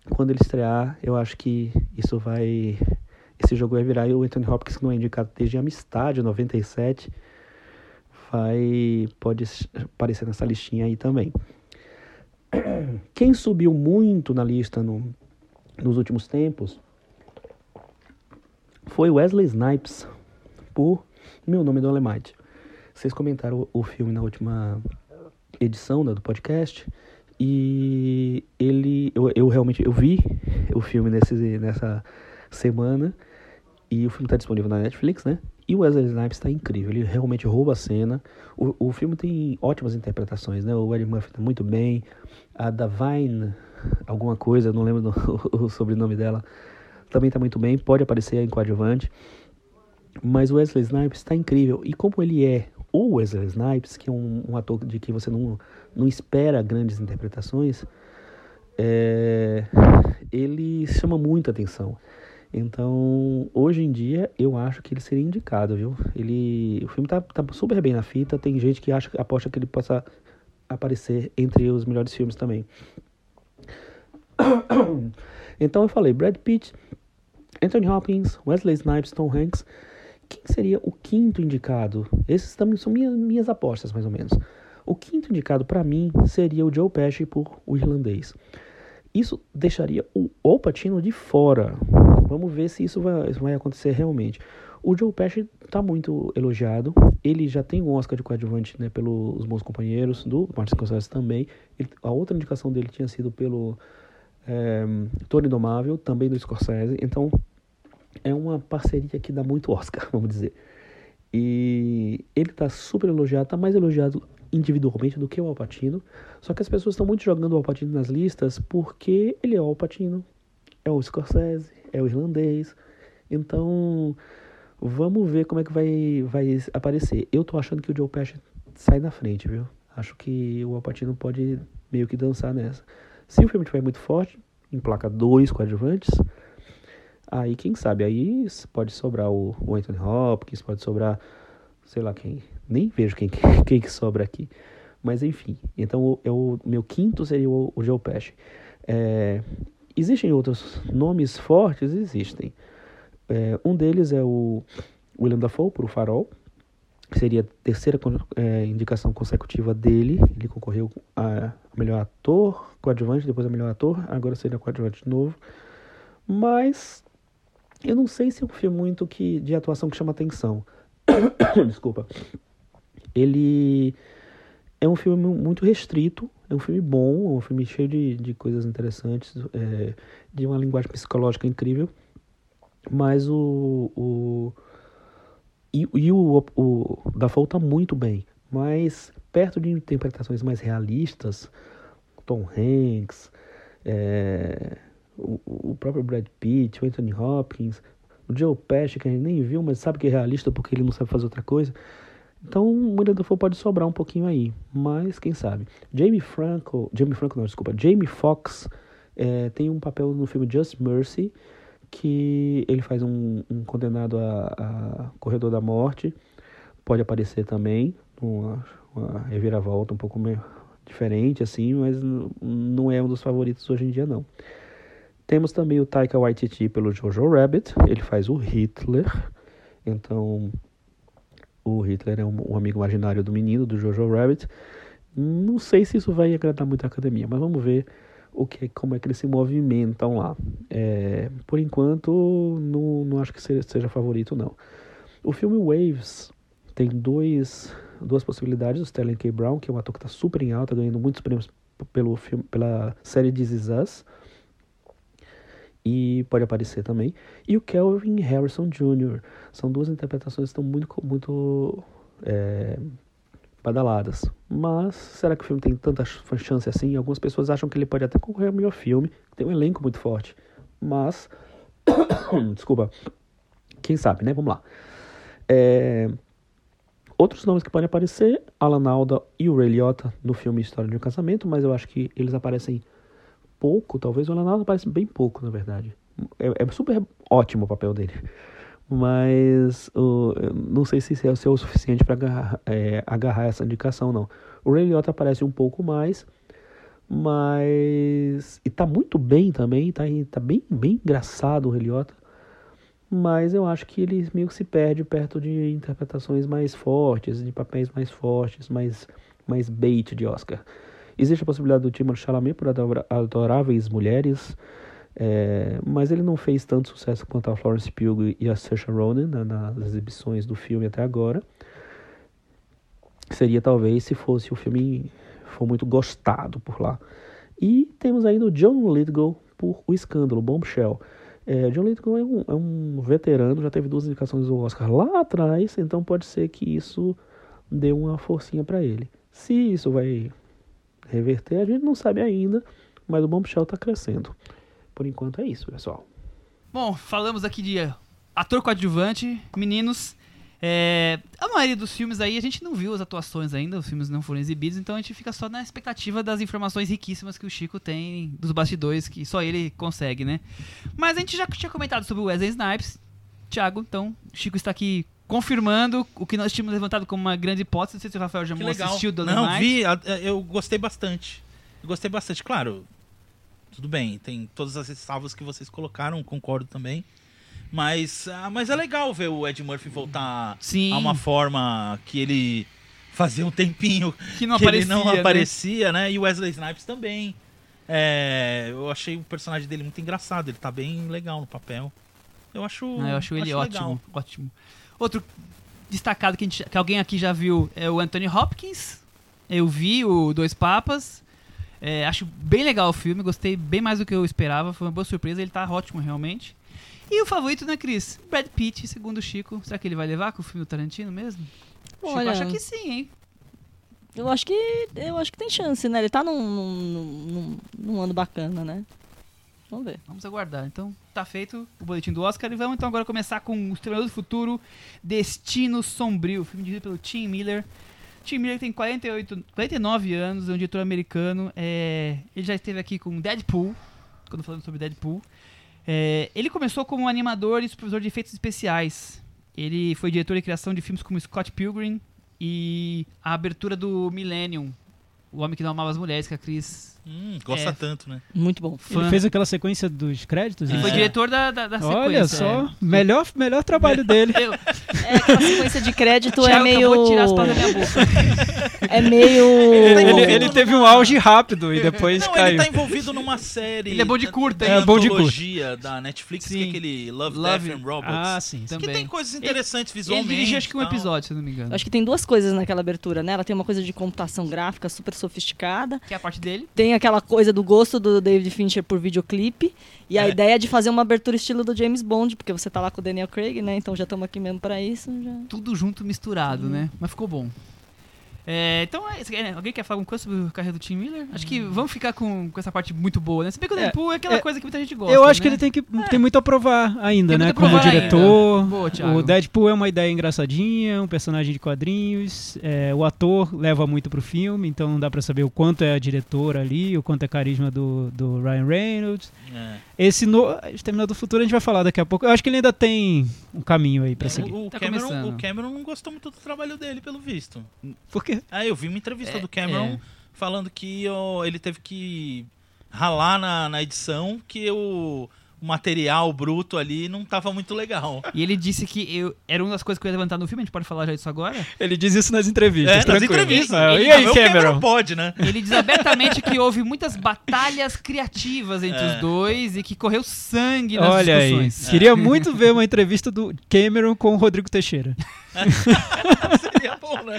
quando ele estrear, eu acho que isso vai esse jogo vai virar e o Anthony Hopkins que não é indicado desde Amistade 97 vai pode aparecer nessa listinha aí também. Quem subiu muito na lista no, nos últimos tempos foi Wesley Snipes, por Meu Nome é Dolemite. Vocês comentaram o, filme na última edição né, do podcast e ele eu, eu realmente eu vi o filme nesse, nessa semana e o filme está disponível na Netflix, né? E o Wesley Snipes está incrível, ele realmente rouba a cena. O, o filme tem ótimas interpretações, né? O Eddie Murphy está muito bem, a Davine, alguma coisa, não lembro o sobrenome dela, também está muito bem, pode aparecer em coadjuvante. Mas o Wesley Snipes está incrível. E como ele é o Wesley Snipes, que é um, um, ator de que você não, não espera grandes interpretações, é, ele chama muita atenção. Então, hoje em dia, eu acho que ele seria indicado, viu? Ele, o filme tá, tá super bem na fita, tem gente que acha, aposta que ele possa aparecer entre os melhores filmes também. Então eu falei Brad Pitt, Anthony Hopkins, Wesley Snipes, Tom Hanks quem seria o quinto indicado? Esses também são minhas, minhas apostas, mais ou menos. O quinto indicado para mim seria o Joe Pesci por O Irlandês. Isso deixaria o Al Pacino de fora. Vamos ver se isso vai, vai acontecer realmente. O Joe Pesci está muito elogiado. Ele já tem um Oscar de coadjuvante né, pelos Bons Companheiros, do Martin Scorsese também. Ele, a outra indicação dele tinha sido pelo é, Tony Domável, também do Scorsese. Então é uma parceria que dá muito Oscar, vamos dizer. E ele está super elogiado, está mais elogiado individualmente do que o Alpatino. Só que as pessoas estão muito jogando o Alpatino nas listas porque ele é o Alpatino, é o Scorsese, é o irlandês. Então, vamos ver como é que vai, vai aparecer. Eu tô achando que o Joe Pesci sai na frente, viu? Acho que o Alpatino pode meio que dançar nessa. Se o filme estiver muito forte, em placa dois coadjuvantes, Aí, quem sabe, aí pode sobrar o, o Anthony Hopkins, pode sobrar, sei lá quem, nem vejo quem, quem que sobra aqui. Mas enfim, então o, meu quinto seria o, o Joe Pesci. É, existem outros nomes fortes? Existem. É, um deles é o William Dafoe, por O Farol. Seria a terceira é, indicação consecutiva dele. Ele concorreu a melhor ator, coadjuvante, depois a melhor ator. Agora seria coadjuvante de novo. Mas eu não sei se é um filme muito que, de atuação que chama atenção. Desculpa. Ele é um filme muito restrito, é um filme bom, é um filme cheio de, de coisas interessantes, é, de uma linguagem psicológica incrível. Mas o. o e, e o, o Dafoe tá muito bem. Mas perto de interpretações mais realistas, Tom Hanks, é, o, próprio Brad Pitt, o Anthony Hopkins, o Joe Pesci, que a gente nem viu, mas sabe que é realista porque ele não sabe fazer outra coisa. Então, o William Dafoe pode sobrar um pouquinho aí, mas quem sabe. Jamie Franco, Jamie Franco não, desculpa, Jamie Foxx é, tem um papel no filme Just Mercy, que ele faz um, um condenado a, a, corredor da morte, pode aparecer também, uma, uma reviravolta um pouco meio diferente assim, mas não é um dos favoritos hoje em dia não. Temos também o Taika Waititi pelo Jojo Rabbit, ele faz o Hitler, então o Hitler é um, um amigo imaginário do menino, do Jojo Rabbit. Não sei se isso vai agradar muito a academia, mas vamos ver o que, como é que eles se movimentam lá. É, por enquanto, não, não acho que seja, seja favorito, não. O filme Waves tem dois, duas possibilidades. O Sterling K. Brown, que é um ator que está super em alta, ganhando muitos prêmios pelo filme, pela série This Is Us. E pode aparecer também. E o Kelvin Harrison Jr. São duas interpretações que estão muito, muito é, badaladas. Mas será que o filme tem tanta chance assim? Algumas pessoas acham que ele pode até concorrer ao melhor filme. Tem um elenco muito forte. Mas. Desculpa. Quem sabe, né? Vamos lá. É... Outros nomes que podem aparecer: Alan Alda e o Ray Liotta no filme História de um Casamento, mas eu acho que eles aparecem pouco. Talvez o Alan Alda apareça bem pouco, na verdade. É, é super ótimo o papel dele mas uh, não sei se é o suficiente para agarrar, é, agarrar, essa indicação não. O Ray Liotta aparece um pouco mais, mas e tá muito bem também, tá, tá bem, bem engraçado o Ray Liotta, mas eu acho que ele meio que se perde perto de interpretações mais fortes, de papéis mais fortes, mais, mais bait de Oscar. Existe a possibilidade do Timothée Chalamet por Adoráveis Mulheres, é, mas ele não fez tanto sucesso quanto a Florence Pugh e a Saoirse Ronan né, nas exibições do filme até agora. Seria talvez se fosse o filme for muito gostado por lá. E temos ainda o John Lithgow por O Escândalo, Bombshell. É, John Lithgow é um, é um veterano, já teve duas indicações do Oscar lá atrás, então pode ser que isso dê uma forcinha para ele. Se isso vai reverter, a gente não sabe ainda, mas o Bombshell está crescendo. Por enquanto é isso, pessoal. Bom, falamos aqui de ator coadjuvante, meninos. É, a maioria dos filmes aí a gente não viu as atuações ainda, os filmes não foram exibidos, então a gente fica só na expectativa das informações riquíssimas que o Chico tem dos bastidores, que só ele consegue, né? Mas a gente já tinha comentado sobre o Wesley Snipes, Thiago, então Chico está aqui confirmando o que nós tínhamos levantado como uma grande hipótese. Não sei se o Rafael já assistiu do Não, vi, eu gostei bastante. Eu gostei bastante. Claro, tudo bem, tem todas as ressalvas que vocês colocaram, concordo também. Mas, ah, mas é legal ver o Ed Murphy voltar Sim. a uma forma que ele fazia um tempinho que não que aparecia, não né? aparecia, né? E o Wesley Snipes também. É, eu achei o personagem dele muito engraçado, ele tá bem legal no papel. Eu acho, ah, eu acho ele acho ótimo, legal. ótimo. Outro destacado que, gente, que, alguém aqui já viu é o Anthony Hopkins. Eu vi o Dois Papas. É, acho bem legal o filme, gostei bem mais do que eu esperava, foi uma boa surpresa, ele tá ótimo realmente. E o favorito, né, Cris? Brad Pitt, segundo o Chico. Será que ele vai levar com o filme do Tarantino mesmo? Olha, Chico acha que sim, hein? Eu acho que eu acho que tem chance, né? Ele tá num, num, num, num ano bacana, né? Vamos ver. Vamos aguardar. Então, tá feito o boletim do Oscar e vamos então agora começar com O Estrelador do Futuro, Destino Sombrio, filme dirigido pelo Tim Miller. Tim Miller tem 48, 49 anos, é um diretor americano. É, ele já esteve aqui com Deadpool, quando falando sobre Deadpool. É, ele começou como animador e supervisor de efeitos especiais. Ele foi diretor de criação de filmes como Scott Pilgrim e a abertura do Millennium, O Homem que Não Amava as Mulheres, que a Cris Hum, gosta é, tanto, né? Muito bom. Fã. Ele fez aquela sequência dos créditos? Ele é. foi diretor da, da, da sequência. Olha só, é. melhor, melhor trabalho dele. Eu... É, aquela sequência de crédito é meio... tirar as da minha boca. é meio... Ele, ele, ele, teve um auge rápido e depois Não, caiu. ele tá envolvido numa série... Ele é bom de curta. É, bom de curta. da Netflix, sim. que é aquele Love, Love Death and Robots. Ah, sim. Também. Que tem coisas interessantes ele, visualmente. Ele dirigiu acho que um episódio, se não me engano. Acho que tem duas coisas naquela abertura, né? Ela tem uma coisa de computação gráfica super sofisticada. Que é a parte dele. Tem aquela coisa do gosto do David Fincher por videoclipe. E a É. ideia de fazer uma abertura estilo do James Bond, porque você tá lá com o Daniel Craig, né? Então já estamos aqui mesmo pra isso. Já... Tudo junto, misturado, né? Mas ficou bom. É, então, é é, alguém quer falar alguma coisa sobre a carreira do Tim Miller? Acho que vamos ficar com, com essa parte muito boa, né? Se bem que o É, Deadpool é aquela é, coisa que muita gente gosta. Eu acho que né? ele tem, que, tem muito a provar ainda, Tem né? Como diretor. Boa, o Deadpool é uma ideia engraçadinha, um personagem de quadrinhos. é, o ator leva muito pro filme, então não dá pra saber o quanto é a diretora ali, o quanto é carisma do, do Ryan Reynolds. É. Esse no Exterminador do Futuro a gente vai falar daqui a pouco. Eu acho que ele ainda tem um caminho aí pra É, seguir. o, o Tá Cameron, o Cameron não gostou muito do trabalho dele, pelo visto. Por quê? Ah, eu vi uma entrevista É, do Cameron é. falando que ó, ele teve que ralar na, na edição, que o, o material bruto ali não tava muito legal. E ele disse que eu, era uma das coisas que eu ia levantar no filme, a gente pode falar já disso agora. Ele diz isso nas entrevistas. É, nas tranquilo. entrevistas. Ah, Ele- e aí, o Cameron? pode, né? Ele diz abertamente que houve muitas batalhas criativas entre É. os dois e que correu sangue nas Olha aí, discussões. queria muito ver uma entrevista do Cameron com o Rodrigo Teixeira. Seria bom, né?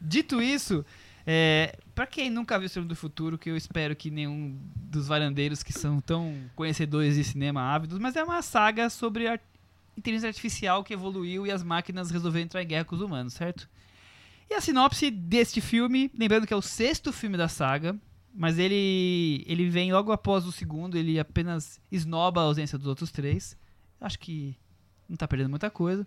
Dito isso, é, para quem nunca viu o Cinema do Futuro, que eu espero que nenhum dos varandeiros que são tão conhecedores de cinema ávidos, mas é uma saga sobre a inteligência artificial que evoluiu e as máquinas resolveram entrar em guerra com os humanos, certo? E a sinopse deste filme, lembrando que é o sexto filme da saga, mas ele ele vem logo após o segundo, ele apenas esnoba a ausência dos outros três. Acho que não tá perdendo muita coisa.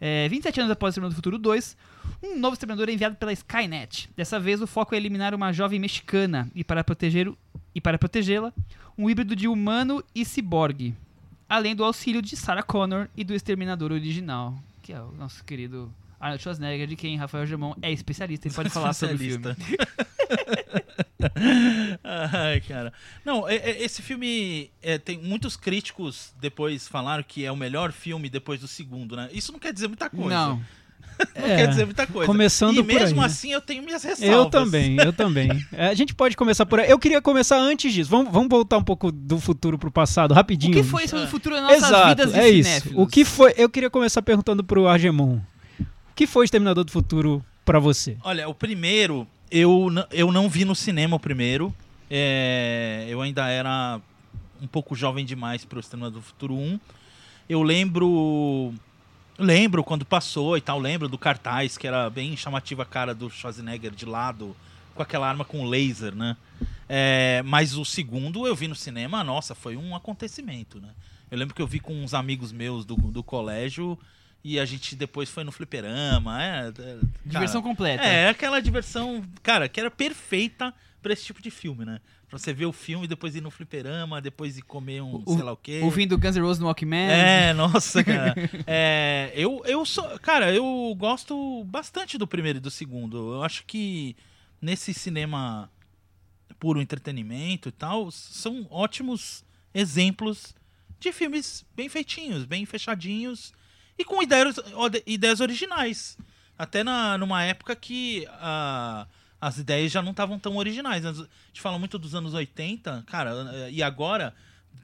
É, 27 anos após o Exterminador do Futuro 2, um novo exterminador é enviado pela Skynet. Dessa vez, o foco é eliminar uma jovem mexicana e para proteger e para protegê-la, um híbrido de humano e ciborgue, além do auxílio de Sarah Connor e do exterminador original, que é o nosso querido Arnold Schwarzenegger, de quem Rafael Germão é especialista, ele pode falar sobre o filme. Ai, cara. Não, é- é- esse filme é, tem muitos críticos depois falaram que é o melhor filme depois do segundo, né? Isso não quer dizer muita coisa. Não, Não É, quer dizer muita coisa. começando e por aí, mesmo né? assim eu tenho minhas ressalvas. Eu também, eu também. É, A gente pode começar por aí. Eu queria começar antes disso. Vamos, vamos voltar um pouco do futuro pro passado, o rapidinho. que foi isso no futuro das nossas Exato, vidas de é isso. cinéfilos? O que foi? Eu queria começar perguntando pro Argemon. Que foi Exterminador do Futuro pra você? Olha, o primeiro, eu, eu não vi no cinema o primeiro. É, eu ainda era um pouco jovem demais para o Exterminador do Futuro 1. Eu lembro. Lembro quando passou e tal, lembro do cartaz, que era bem chamativa a cara do Schwarzenegger de lado, com aquela arma com laser, né? É, mas o segundo eu vi no cinema, nossa, foi um acontecimento, né? Eu lembro que eu vi com uns amigos meus do, do colégio e a gente depois foi no fliperama. É, é, cara, Diversão completa. é, aquela diversão, cara, que era perfeita pra esse tipo de filme, né? Pra você ver o filme e depois ir no fliperama, depois ir comer um O- sei lá o quê. Ouvindo Guns N' Roses no Walkman. É, nossa, cara. É, eu, eu sou. Cara, eu gosto bastante do primeiro e do segundo. Eu acho que nesse cinema puro entretenimento e tal, são ótimos exemplos de filmes bem feitinhos, bem fechadinhos e com ideias, ideias originais. Até na, numa época que ah, as ideias já não estavam tão originais. A gente fala muito dos anos 80, cara, e agora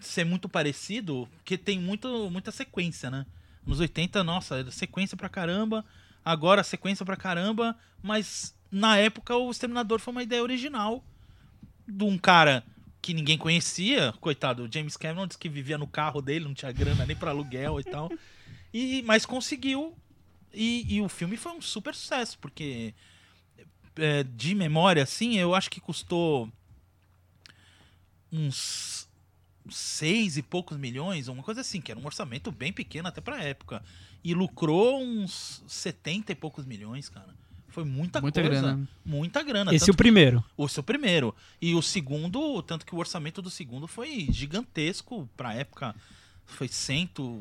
ser muito parecido, porque tem muito, muita sequência, né? Nos 80, nossa, sequência pra caramba, agora sequência pra caramba, mas na época o Exterminador foi uma ideia original de um cara que ninguém conhecia, coitado, James Cameron disse que vivia no carro dele, não tinha grana nem pra aluguel e tal. E, mas conseguiu. E, e o filme foi um super sucesso, porque é, de memória, assim, eu acho que custou uns seis e poucos milhões, uma coisa assim, que era um orçamento bem pequeno até pra época. E lucrou uns 70 e poucos milhões, cara. Foi muita, Muita coisa. grana. Muita grana. Esse é o primeiro. o seu primeiro. E o segundo, tanto que o orçamento do segundo foi gigantesco pra época. Foi cento.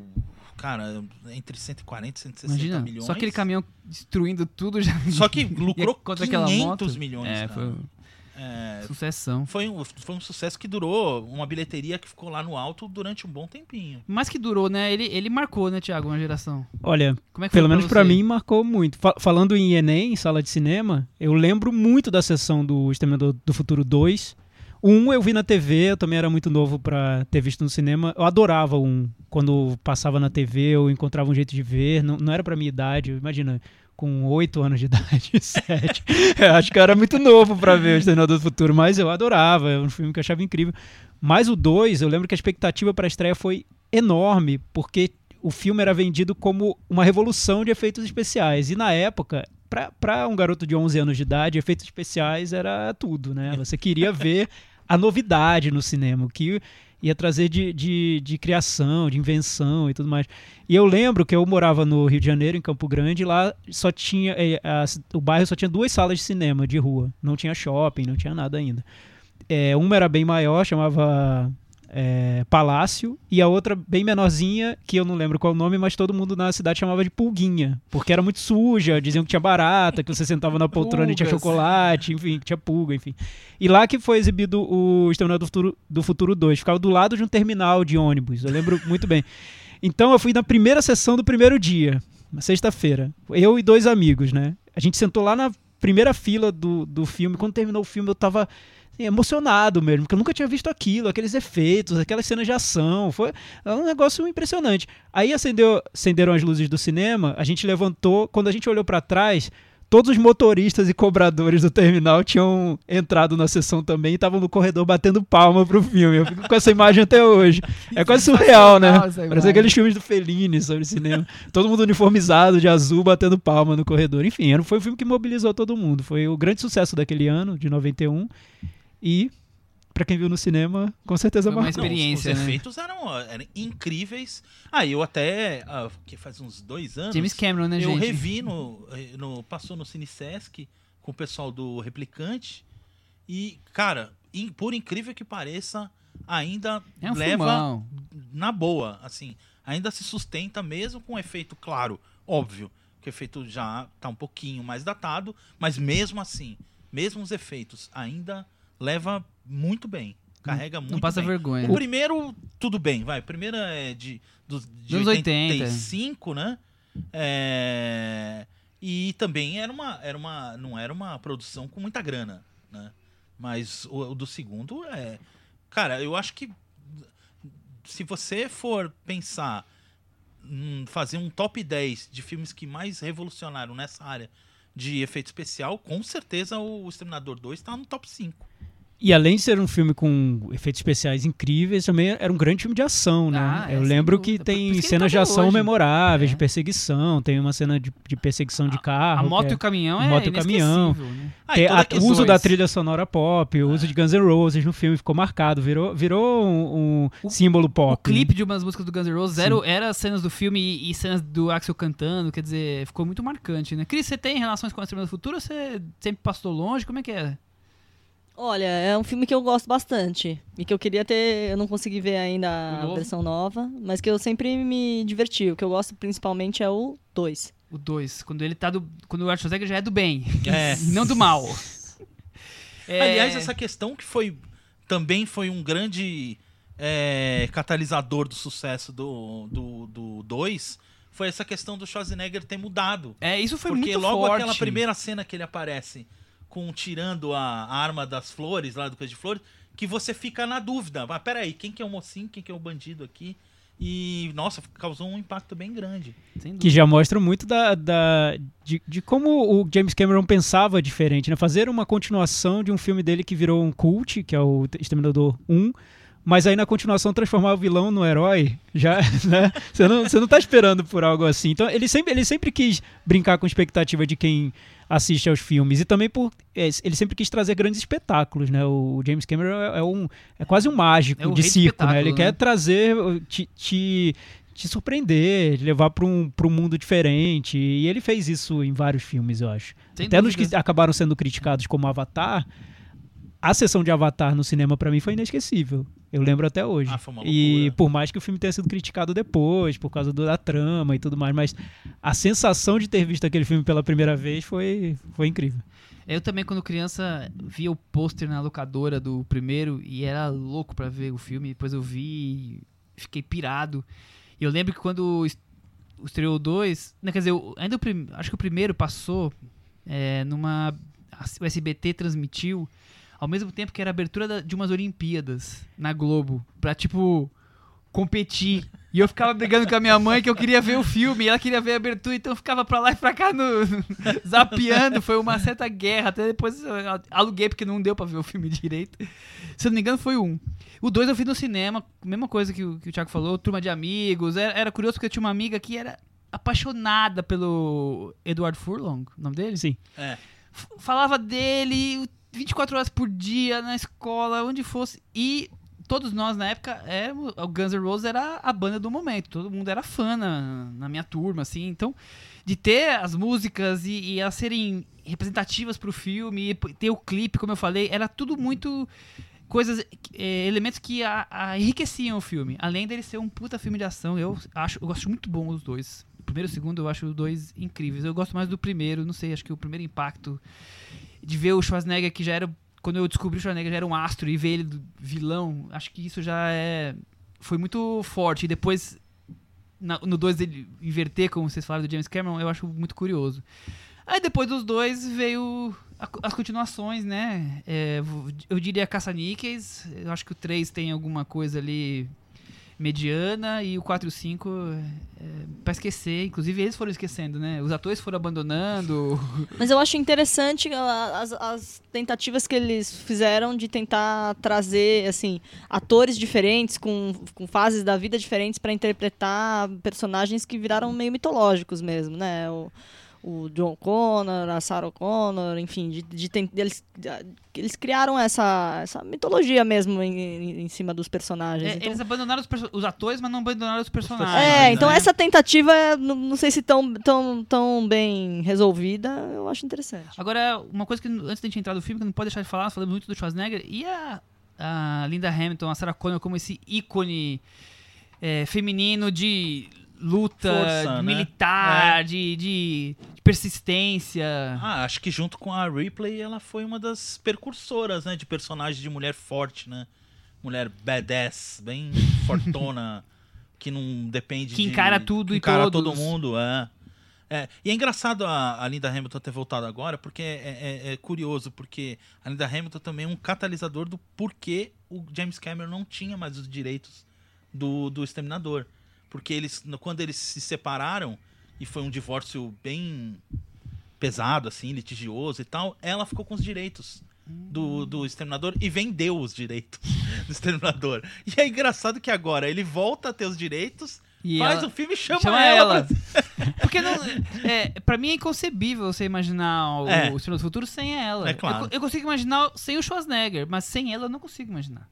Cara, entre 140 e 160 Imagina, milhões. só aquele caminhão destruindo tudo já. Só que lucrou contra 500 aquela moto. milhões. É, cara. foi É, sucessão. foi, um, foi um sucesso que durou, uma bilheteria que ficou lá no alto durante um bom tempinho. Mas que durou, né? Ele, ele marcou, né, Thiago, uma geração. Olha, Como é pelo menos pra você? mim marcou muito. Fa- falando em Enem, em sala de cinema, eu lembro muito da sessão do Exterminador do Futuro 2, O 1 eu vi na TV, eu também era muito novo pra ter visto no cinema. Eu adorava 1. Quando passava na TV, eu encontrava um jeito de ver. Não, não era pra minha idade, imagina, com 8 anos de idade, 7. eu acho que eu era muito novo pra ver o Exterminador do Futuro, mas eu adorava, é um filme que eu achava incrível. Mas o 2, eu lembro que a expectativa pra estreia foi enorme, porque o filme era vendido como uma revolução de efeitos especiais. E na época, para um garoto de 11 anos de idade, efeitos especiais era tudo, né? Você queria ver a novidade no cinema, o que ia trazer de, de, de, criação, de invenção e tudo mais. E eu lembro que eu morava no Rio de Janeiro, em Campo Grande, e lá só tinha. É, a, o bairro só tinha duas salas de cinema de rua. Não tinha shopping, não tinha nada ainda. É, uma era bem maior, chamava é, Palácio, e a outra bem menorzinha, que eu não lembro qual o nome, mas todo mundo na cidade chamava de Pulguinha, porque era muito suja, diziam que tinha barata, que você sentava na poltrona e tinha chocolate, enfim, que tinha pulga, enfim. E lá que foi exibido o Exterminador do Futuro, do Futuro 2, ficava do lado de um terminal de ônibus, eu lembro muito bem. Então eu fui na primeira sessão do primeiro dia, na sexta-feira, eu e dois amigos, né? A gente sentou lá na primeira fila do, do filme, quando terminou o filme eu tava assim, emocionado mesmo, porque eu nunca tinha visto aquilo, aqueles efeitos, aquelas cenas de ação. Foi um negócio impressionante. Aí acendeu, acenderam as luzes do cinema, a gente levantou, quando a gente olhou para trás, todos os motoristas e cobradores do terminal tinham entrado na sessão também e estavam no corredor batendo palma pro filme. Eu fico com essa imagem até hoje. É quase surreal, né? Parece aqueles filmes do Fellini sobre cinema. Todo mundo uniformizado de azul batendo palma no corredor. Enfim, foi um filme que mobilizou todo mundo. Foi o grande sucesso daquele ano, de 91. E para quem viu no cinema, com certeza Foi uma marcou. experiência, Não, os né? efeitos eram, eram incríveis. Ah, eu até, ah, que faz uns dois anos, James Cameron, né, eu gente? revi no, no passou no Cine Sesc com o pessoal do Replicante e, cara, in- por incrível que pareça, ainda É um leva filmão. na boa, assim, ainda se sustenta mesmo com efeito claro, óbvio, que o efeito já tá um pouquinho mais datado, mas mesmo assim, mesmo os efeitos ainda leva muito bem, carrega muito Não passa bem. vergonha. O primeiro, tudo bem, vai. O primeiro é de, dos, de Dos 80. 85, né? É, e também era uma, era uma, não era uma produção com muita grana, né? Mas o, o do segundo é... Cara, eu acho que se você for pensar em fazer um top 10 de filmes que mais revolucionaram nessa área de efeito especial, com certeza o Exterminador 2 está no top 5. E além de ser um filme com efeitos especiais incríveis, também era um grande filme de ação, né? Ah, é, Eu lembro que tem cenas tá de ação hoje. memoráveis, É. de perseguição, tem uma cena de, de perseguição de carro. A moto que e é- o caminhão é moto e o caminhão. né? Ah, Tem e a- o uso dois. da trilha sonora pop, o uso de Guns N' Roses no filme ficou marcado, virou, virou um, um símbolo pop. O né? clipe de umas músicas do Guns N' Roses Sim. era, era cenas do filme e, e cenas do Axel cantando, quer dizer, ficou muito marcante, né? Cris, você tem relações com a Exterminador do Futuro ou você sempre passou longe? Como é que é? Olha, é um filme que eu gosto bastante. E que eu queria ter. Eu não consegui ver ainda a versão nova, mas que eu sempre me diverti. O que eu gosto principalmente é o 2. O 2, quando ele tá do. Quando o Arthur Schwarzenegger já é do bem, É. e não do mal. É, Aliás, essa questão que foi também foi um grande é, catalisador do sucesso do 2 do, dois, foi essa questão do Schwarzenegger ter mudado. É, isso foi Porque muito logo forte. aquela primeira cena que ele aparece com tirando a arma das flores, lá do coisa de flores, que você fica na dúvida. Mas peraí, quem que é o mocinho, quem que é o bandido aqui? E, nossa, causou um impacto bem grande. Que já mostra muito da, da- de, de como o James Cameron pensava diferente, né? Fazer uma continuação de um filme dele que virou um cult, que é o Exterminador 1, mas aí na continuação transformar o vilão no herói, já, né? Você não, você não tá esperando por algo assim. Então ele sempre, ele sempre quis brincar com a expectativa de quem assiste aos filmes e também por é, ele sempre quis trazer grandes espetáculos, né? O James Cameron é, é um é quase um mágico É de circo, né? Ele né? quer trazer te, te, te surpreender, te levar para um, pra um mundo diferente. E ele fez isso em vários filmes, eu acho. Sem Até nos que dúvida. acabaram sendo criticados como Avatar, a sessão de Avatar no cinema pra mim foi inesquecível. Eu lembro até hoje. Ah, foi uma e por mais que o filme tenha sido criticado depois, por causa do- da trama e tudo mais, mas a sensação de ter visto aquele filme pela primeira vez foi, foi incrível. Eu também, quando criança, via o pôster na locadora do primeiro e era louco pra ver o filme. Depois eu vi e fiquei pirado. E eu lembro que quando es- estreou o 2, quer dizer, ainda o prim- acho que o primeiro passou é, numa. O SBT transmitiu ao mesmo tempo que era a abertura da- de umas Olimpíadas na Globo, pra, tipo, competir. E eu ficava brigando com a minha mãe que eu queria ver o filme, e ela queria ver a abertura, então eu ficava pra lá e pra cá no, zapeando. Foi uma certa guerra. Até depois eu aluguei porque não deu pra ver o filme direito. Se eu não me engano, foi um. O dois eu vi no cinema, mesma coisa que o, que o Thiago falou, turma de amigos. Era, era curioso porque eu tinha uma amiga que era apaixonada pelo Edward Furlong, o nome dele? Sim. É. Falava dele 24 horas por dia, na escola, onde fosse. E todos nós, na época, éramos, o Guns N' Roses era a banda do momento. Todo mundo era fã na, na minha turma, assim. Então, de ter as músicas e, e elas serem representativas pro filme, ter o clipe, como eu falei, era tudo muito coisas, eh, elementos que a, a enriqueciam o filme. Além dele ser um puta filme de ação, eu acho, eu gosto muito bom os dois. O primeiro e o segundo eu acho os dois incríveis. Eu gosto mais do primeiro, não sei, acho que o primeiro impacto de ver o Schwarzenegger que já era quando eu descobri o Schwarzenegger já era um astro e ver ele vilão, acho que isso já é foi muito forte. E depois na- no 2 ele inverter, como vocês falaram do James Cameron, eu acho muito curioso. Aí depois dos dois veio a- as continuações, né? É, eu diria Caça-Níqueis. Eu acho que o 3 tem alguma coisa ali mediana e o 4 e o 5 é, pra esquecer. Inclusive eles foram esquecendo, né? Os atores foram abandonando. Mas eu acho interessante a- as, as tentativas que eles fizeram de tentar trazer, assim, atores diferentes, com, com fases da vida diferentes para interpretar personagens que viraram meio mitológicos mesmo, né? O, o John Connor, a Sarah Connor, enfim, de, de ten- eles, eles criaram essa, essa mitologia mesmo em, em- em cima dos personagens. É, Então- Eles abandonaram os, perso- os atores, mas não abandonaram os personagens. é, né? então essa tentativa, não, não sei se tão, tão, tão bem resolvida, eu acho interessante. Agora, uma coisa que antes da gente entrar no filme, que não pode deixar de falar, nós falamos muito do Schwarzenegger, e a, a Linda Hamilton, a Sarah Connor, como esse ícone é, feminino de luta, Força, né? militar, de, de persistência. Ah, acho que junto com a Ripley, ela foi uma das percursoras, né? De personagem de mulher forte, né? Mulher badass, bem fortona, que não depende Que de... encara tudo que e encara todos. todo mundo, é. É, e é engraçado a, a Linda Hamilton ter voltado agora, porque é, é- é curioso, porque a Linda Hamilton também é um catalisador do porquê o James Cameron não tinha mais os direitos do, do Exterminador. Porque eles, quando eles se separaram, e foi um divórcio bem pesado, assim, litigioso e tal, ela ficou com os direitos do, do Exterminador e vendeu os direitos do Exterminador. E é engraçado que agora ele volta a ter os direitos, E faz ela- o filme e chama, Chama ela. ela. pra- Porque não, é, pra mim é inconcebível você imaginar o É. o Estrela do Futuro sem ela. É claro. eu, eu consigo imaginar sem o Schwarzenegger, mas sem ela eu não consigo imaginar.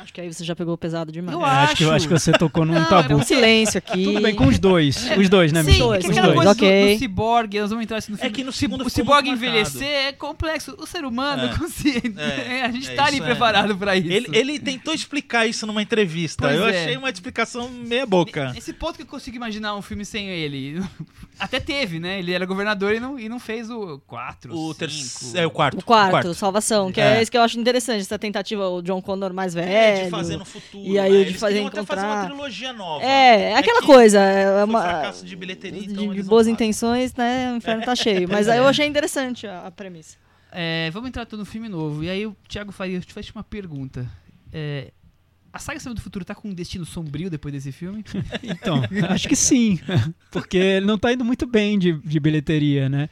Acho que aí você já pegou pesado demais. Eu É, acho, que, acho. acho que você tocou num Não, tabu. É um silêncio aqui. Tudo bem, com os dois. Os dois, né, Sim, Michel? é Os dois. coisa do- ok. do, ciborgue, nós vamos entrar isso no filme. É que no O segundo o ciborgue envelhecer marcado. é complexo. O ser humano É. consciente. É, a gente é tá ali é. preparado pra isso. Ele, ele tentou explicar isso numa entrevista. Pois eu é. achei uma explicação meia boca. Esse ponto que eu consigo imaginar um filme sem ele. Até teve, né? Ele era governador e não, e não fez o 4, O 5. terceiro. É o quarto. O quarto, Salvação, que é. É. isso que eu acho interessante, essa tentativa, o John Connor mais velho. É, de fazer no futuro. E aí né? o de fazer até fazer uma encontrar- trilogia nova. É, é aquela que coisa, é uma, fracasso de bilheteria, de, então de boas fazem. intenções, né? O inferno tá cheio. Mas aí eu achei interessante a, a premissa. É, vamos entrar no filme novo. E aí o Thiago Faria te faz uma pergunta. É, a saga Exterminador do Futuro tá com um destino sombrio depois desse filme? Então, acho que sim. Porque ele não tá indo muito bem de, de bilheteria, né?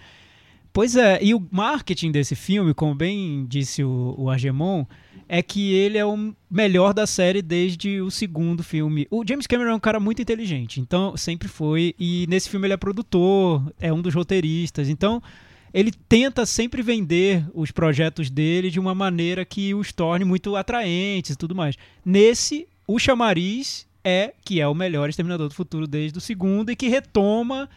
Pois é, e o marketing desse filme, como bem disse o, o Argemon, é que ele é o melhor da série desde o segundo filme. O James Cameron é um cara muito inteligente, então sempre foi. E nesse filme ele é produtor, é um dos roteiristas. Então ele tenta sempre vender os projetos dele de uma maneira que os torne muito atraentes e tudo mais. Nesse, o chamariz é que é o melhor Exterminador do Futuro desde o segundo e que retoma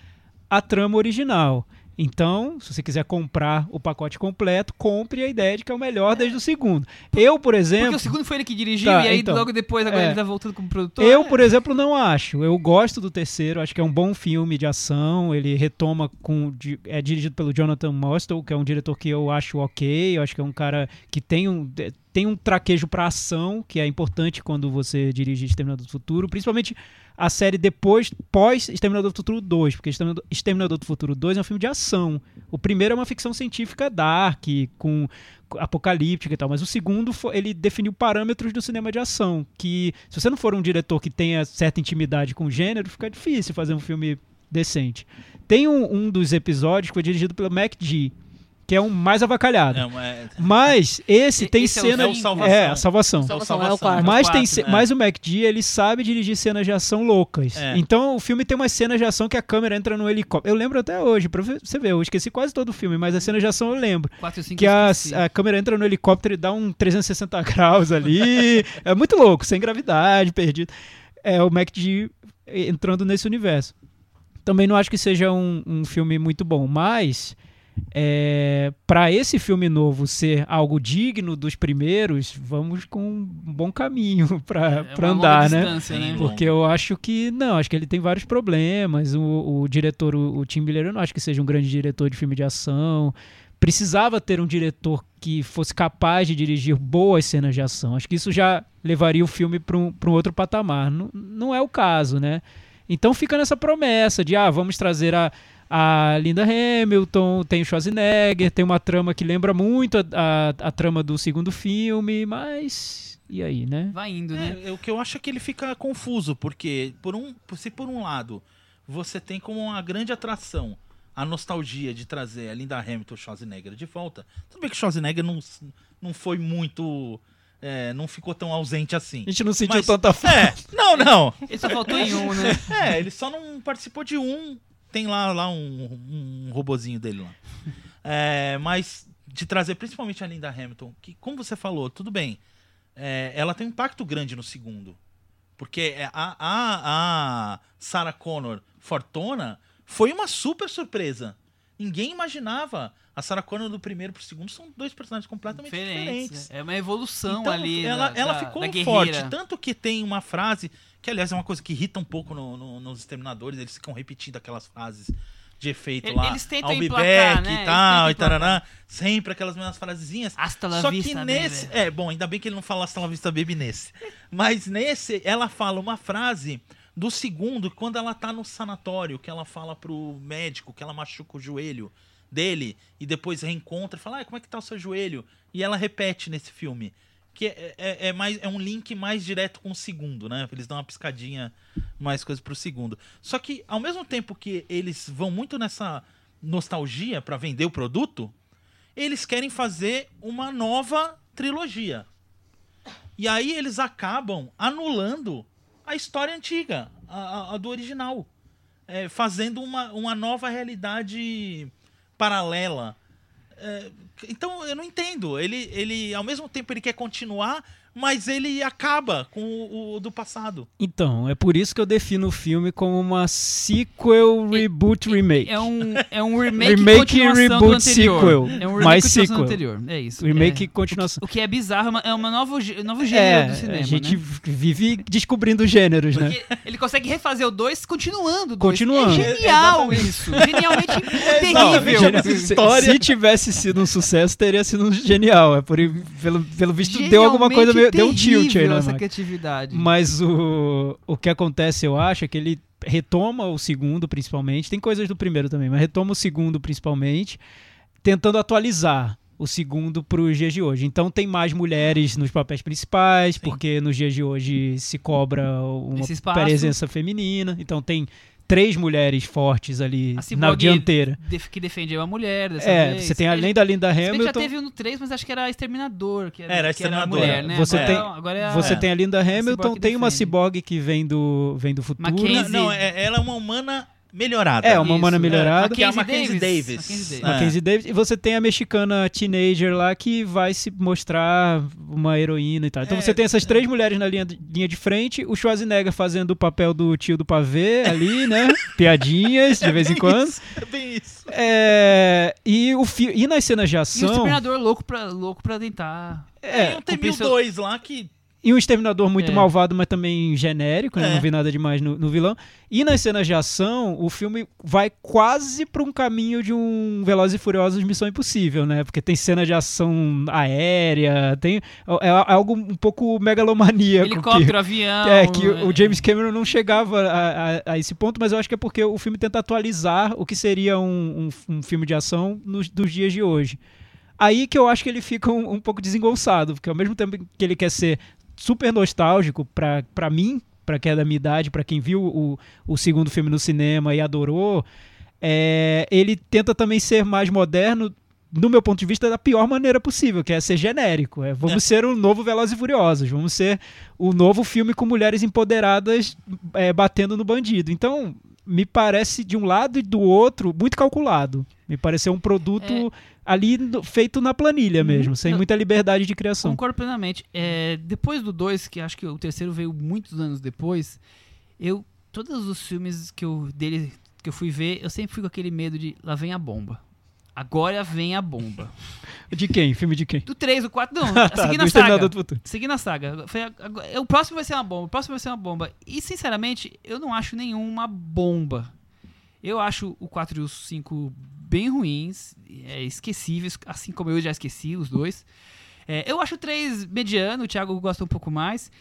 a trama original. Então, se você quiser comprar o pacote completo, compre a ideia de que é o melhor desde o segundo. Eu, por Porque exemplo. o segundo foi ele que dirigiu Tá, e aí então. logo depois agora É. ele tá voltando como produtor. Eu, É. por exemplo, não acho. Eu gosto do terceiro, acho que é um bom filme de ação. Ele retoma com. É dirigido pelo Jonathan Mostow, que é um diretor que eu acho ok. Eu acho que é um cara que tem um. Tem um traquejo pra ação, que é importante quando você dirige Exterminador do Futuro, principalmente a série depois, pós Exterminador do Futuro 2, porque Exterminador, do Futuro 2 é um filme de ação. O primeiro é uma ficção científica dark, com apocalíptica e tal, mas o segundo ele definiu parâmetros do cinema de ação, que se você não for um diretor que tenha certa intimidade com o gênero, fica difícil fazer um filme decente. Tem um, um dos episódios que foi dirigido pelo Mac G, que é um mais avacalhado. É, uma- é- Mas esse E- tem esse é o- cena é o de- Salvação. é, a salvação. Salvação, Salvação. é o quarto. Mas, tem, né? mas o MacD, ele sabe dirigir cenas de ação loucas. É. Então o filme tem umas cenas de ação que a câmera entra no helicóptero. Eu lembro até hoje, pra você ver, eu esqueci quase todo o filme, mas as cenas de ação eu lembro. 4 e 5 Que a, a câmera entra no helicóptero e dá um 360 graus ali. é muito louco, sem gravidade, perdido. É o MacD entrando nesse universo. Também não acho que seja um, um filme muito bom, mas é, para esse filme novo ser algo digno dos primeiros, vamos com um bom caminho para é andar, né? distância, né? Porque eu acho que não, acho que ele tem vários problemas. O, o diretor, o, o Tim Miller, eu não acho que seja um grande diretor de filme de ação. Precisava ter um diretor que fosse capaz de dirigir boas cenas de ação. Acho que isso já levaria o filme para um, pra um outro patamar. Não, não é o caso, né? Então fica nessa promessa de, ah, vamos trazer a, a Linda Hamilton, tem o Schwarzenegger, tem uma trama que lembra muito a, a, a trama do segundo filme, mas. E aí, né? Vai indo, né? É, o que eu acho é que ele fica confuso, porque por um, se por um lado você tem como uma grande atração a nostalgia de trazer a Linda Hamilton e o Schwarzenegger de volta, tudo bem que o Schwarzenegger não, não foi muito. é, não ficou tão ausente assim. A gente não sentiu Mas- tanta falta. É, não, não. Ele só faltou em um, né? É, ele só não participou de um. Tem lá, lá um, um robozinho dele lá. É, mas de trazer principalmente a Linda Hamilton, que, como você falou, tudo bem. é, ela tem um impacto grande no segundo. Porque é, a, a, a Sarah Connor Fortuna foi uma super surpresa. Ninguém imaginava. A Sarah Connor do primeiro pro segundo são dois personagens completamente diferentes. Diferentes. É uma evolução Então, ali. ela, da, ela ficou da forte. Tanto que tem uma frase, que aliás é uma coisa que irrita um pouco no- no- nos Exterminadores, eles ficam repetindo aquelas frases de efeito lá. eles tentam I'll back né? e tal, e tarará. Sempre aquelas mesmas frasezinhas. Hasta la Só vista, que nesse. baby. É, bom, ainda bem que ele não fala Hasta la vista baby nesse. Mas nesse, ela fala uma frase do segundo, quando ela tá no sanatório, que ela fala pro médico que ela machuca o joelho dele e depois reencontra e fala: ah, como é que tá o seu joelho? E ela repete nesse filme. Que é, é, é mais, é um link mais direto com o segundo, né? Eles dão uma piscadinha mais coisa pro segundo. Só que, ao mesmo tempo que eles vão muito nessa nostalgia pra vender o produto, eles querem fazer uma nova trilogia. E aí eles acabam anulando a história antiga, a, a- do original. É, fazendo uma, uma nova realidade paralela. É, então eu não entendo. Ele, ele, ao mesmo tempo, ele quer continuar, mas ele acaba com o, o do passado. Então, é por isso que eu defino o filme como uma sequel, reboot, remake. É um, é um remake, Remake e reboot anterior. sequel. É um remake Mais continuação do sequel. anterior. É isso. Remake é. e continuação. O que é bizarro, é uma- é um novo, gê- novo gênero É, do cinema, a gente né? vive descobrindo gêneros, né? Porque ele consegue refazer o 2 continuando o 2. Continuando. É genial isso. Genialmente Não, terrível. se, se tivesse sido um sucesso, teria sido um genial. É por, pelo, pelo visto, deu alguma coisa, meio, deu um tilt aí, né, essa criatividade. Mas o, o que acontece, eu acho, é que ele retoma o segundo, principalmente. Tem coisas do primeiro também, mas retoma o segundo, principalmente, tentando atualizar o segundo para os dias de hoje. Então tem mais mulheres nos papéis principais, porque nos dias de hoje se cobra uma presença feminina. Então tem três mulheres fortes ali A na dianteira. def- que defende uma mulher dessa É, vez. você tem além da Linda que já Hamilton. teve um no 3, mas acho que era Exterminador. Que era, Era que era a Exterminador. mulher, né? Você agora, tem- agora é a- Você É. tem a Linda Hamilton, Cyborg tem uma defende. ciborgue que vem do, vem do futuro. Mackenzie. Não, não, é- ela é uma humana melhorada. É, uma Isso, humana é. melhorada. Que é a Mackenzie Mackenzie Davis. Davis. Mackenzie Davis. É. Mackenzie Davis. E você tem a mexicana teenager lá que vai se mostrar uma heroína e tal. Então É, você tem essas três mulheres na linha, de- linha de frente, o Schwarzenegger fazendo o papel do tio do pavê ali, né? Piadinhas de vez em bem quando. isso, é bem isso. É, e, o fi- e nas cenas de E o ação. Exterminador louco pra, louco pra tentar. É, tem um cumprir seu- T-1002 lá que E um exterminador muito É. malvado, mas também genérico, né? É. Não vi nada demais no, no vilão. E nas cenas de ação, o filme vai quase para um caminho de um Velozes e Furiosos Missão Impossível, né? Porque tem cena de ação aérea, tem é, é algo um pouco megalomaníaco. que- Helicóptero, avião. é, que o o é. James Cameron não chegava a, a- a esse ponto, mas eu acho que é porque o filme tenta atualizar o que seria um, um- um filme de ação nos, dos dias de hoje. Aí que eu acho que ele fica um, um pouco desengonçado, porque ao mesmo tempo que ele quer ser super nostálgico pra, pra mim, pra quem é da minha idade, pra quem viu o, o segundo filme no cinema e adorou, é, ele tenta também ser mais moderno no meu ponto de vista, da pior maneira possível, que é ser genérico. É, vamos É. ser o novo Velozes e Furiosos, vamos ser o novo filme com mulheres empoderadas é, batendo no bandido. Então, me parece de um lado e do outro muito calculado. Me pareceu um produto ali feito na planilha mesmo, sem muita liberdade de criação. Concordo plenamente. É, depois do 2, que acho que o terceiro veio muitos anos depois, eu. Todos os filmes que eu, dele que eu fui ver, eu sempre fui com aquele medo de lá vem a bomba. Agora vem a bomba. De quem? Filme de quem? Do 3, do 4, não. Tá, seguindo do a saga. Seguindo a saga. Foi agora- o próximo vai ser uma bomba. O próximo vai ser uma bomba. E, sinceramente, eu não acho nenhuma bomba. Eu acho o 4 e o 5 bem ruins, é, esquecíveis, assim como eu já esqueci os dois. É, eu acho o 3 mediano, o Thiago gosta um pouco mais.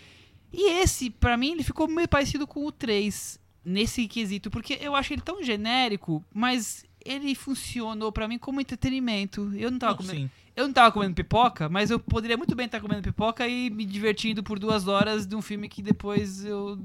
E esse, pra mim, ele ficou meio parecido com o 3 nesse quesito, porque eu acho ele tão genérico, mas ele funcionou pra mim como entretenimento. Eu não tava Não, comendo, sim. Eu não tava comendo pipoca, mas eu poderia muito bem estar comendo pipoca e me divertindo por duas horas de um filme que depois eu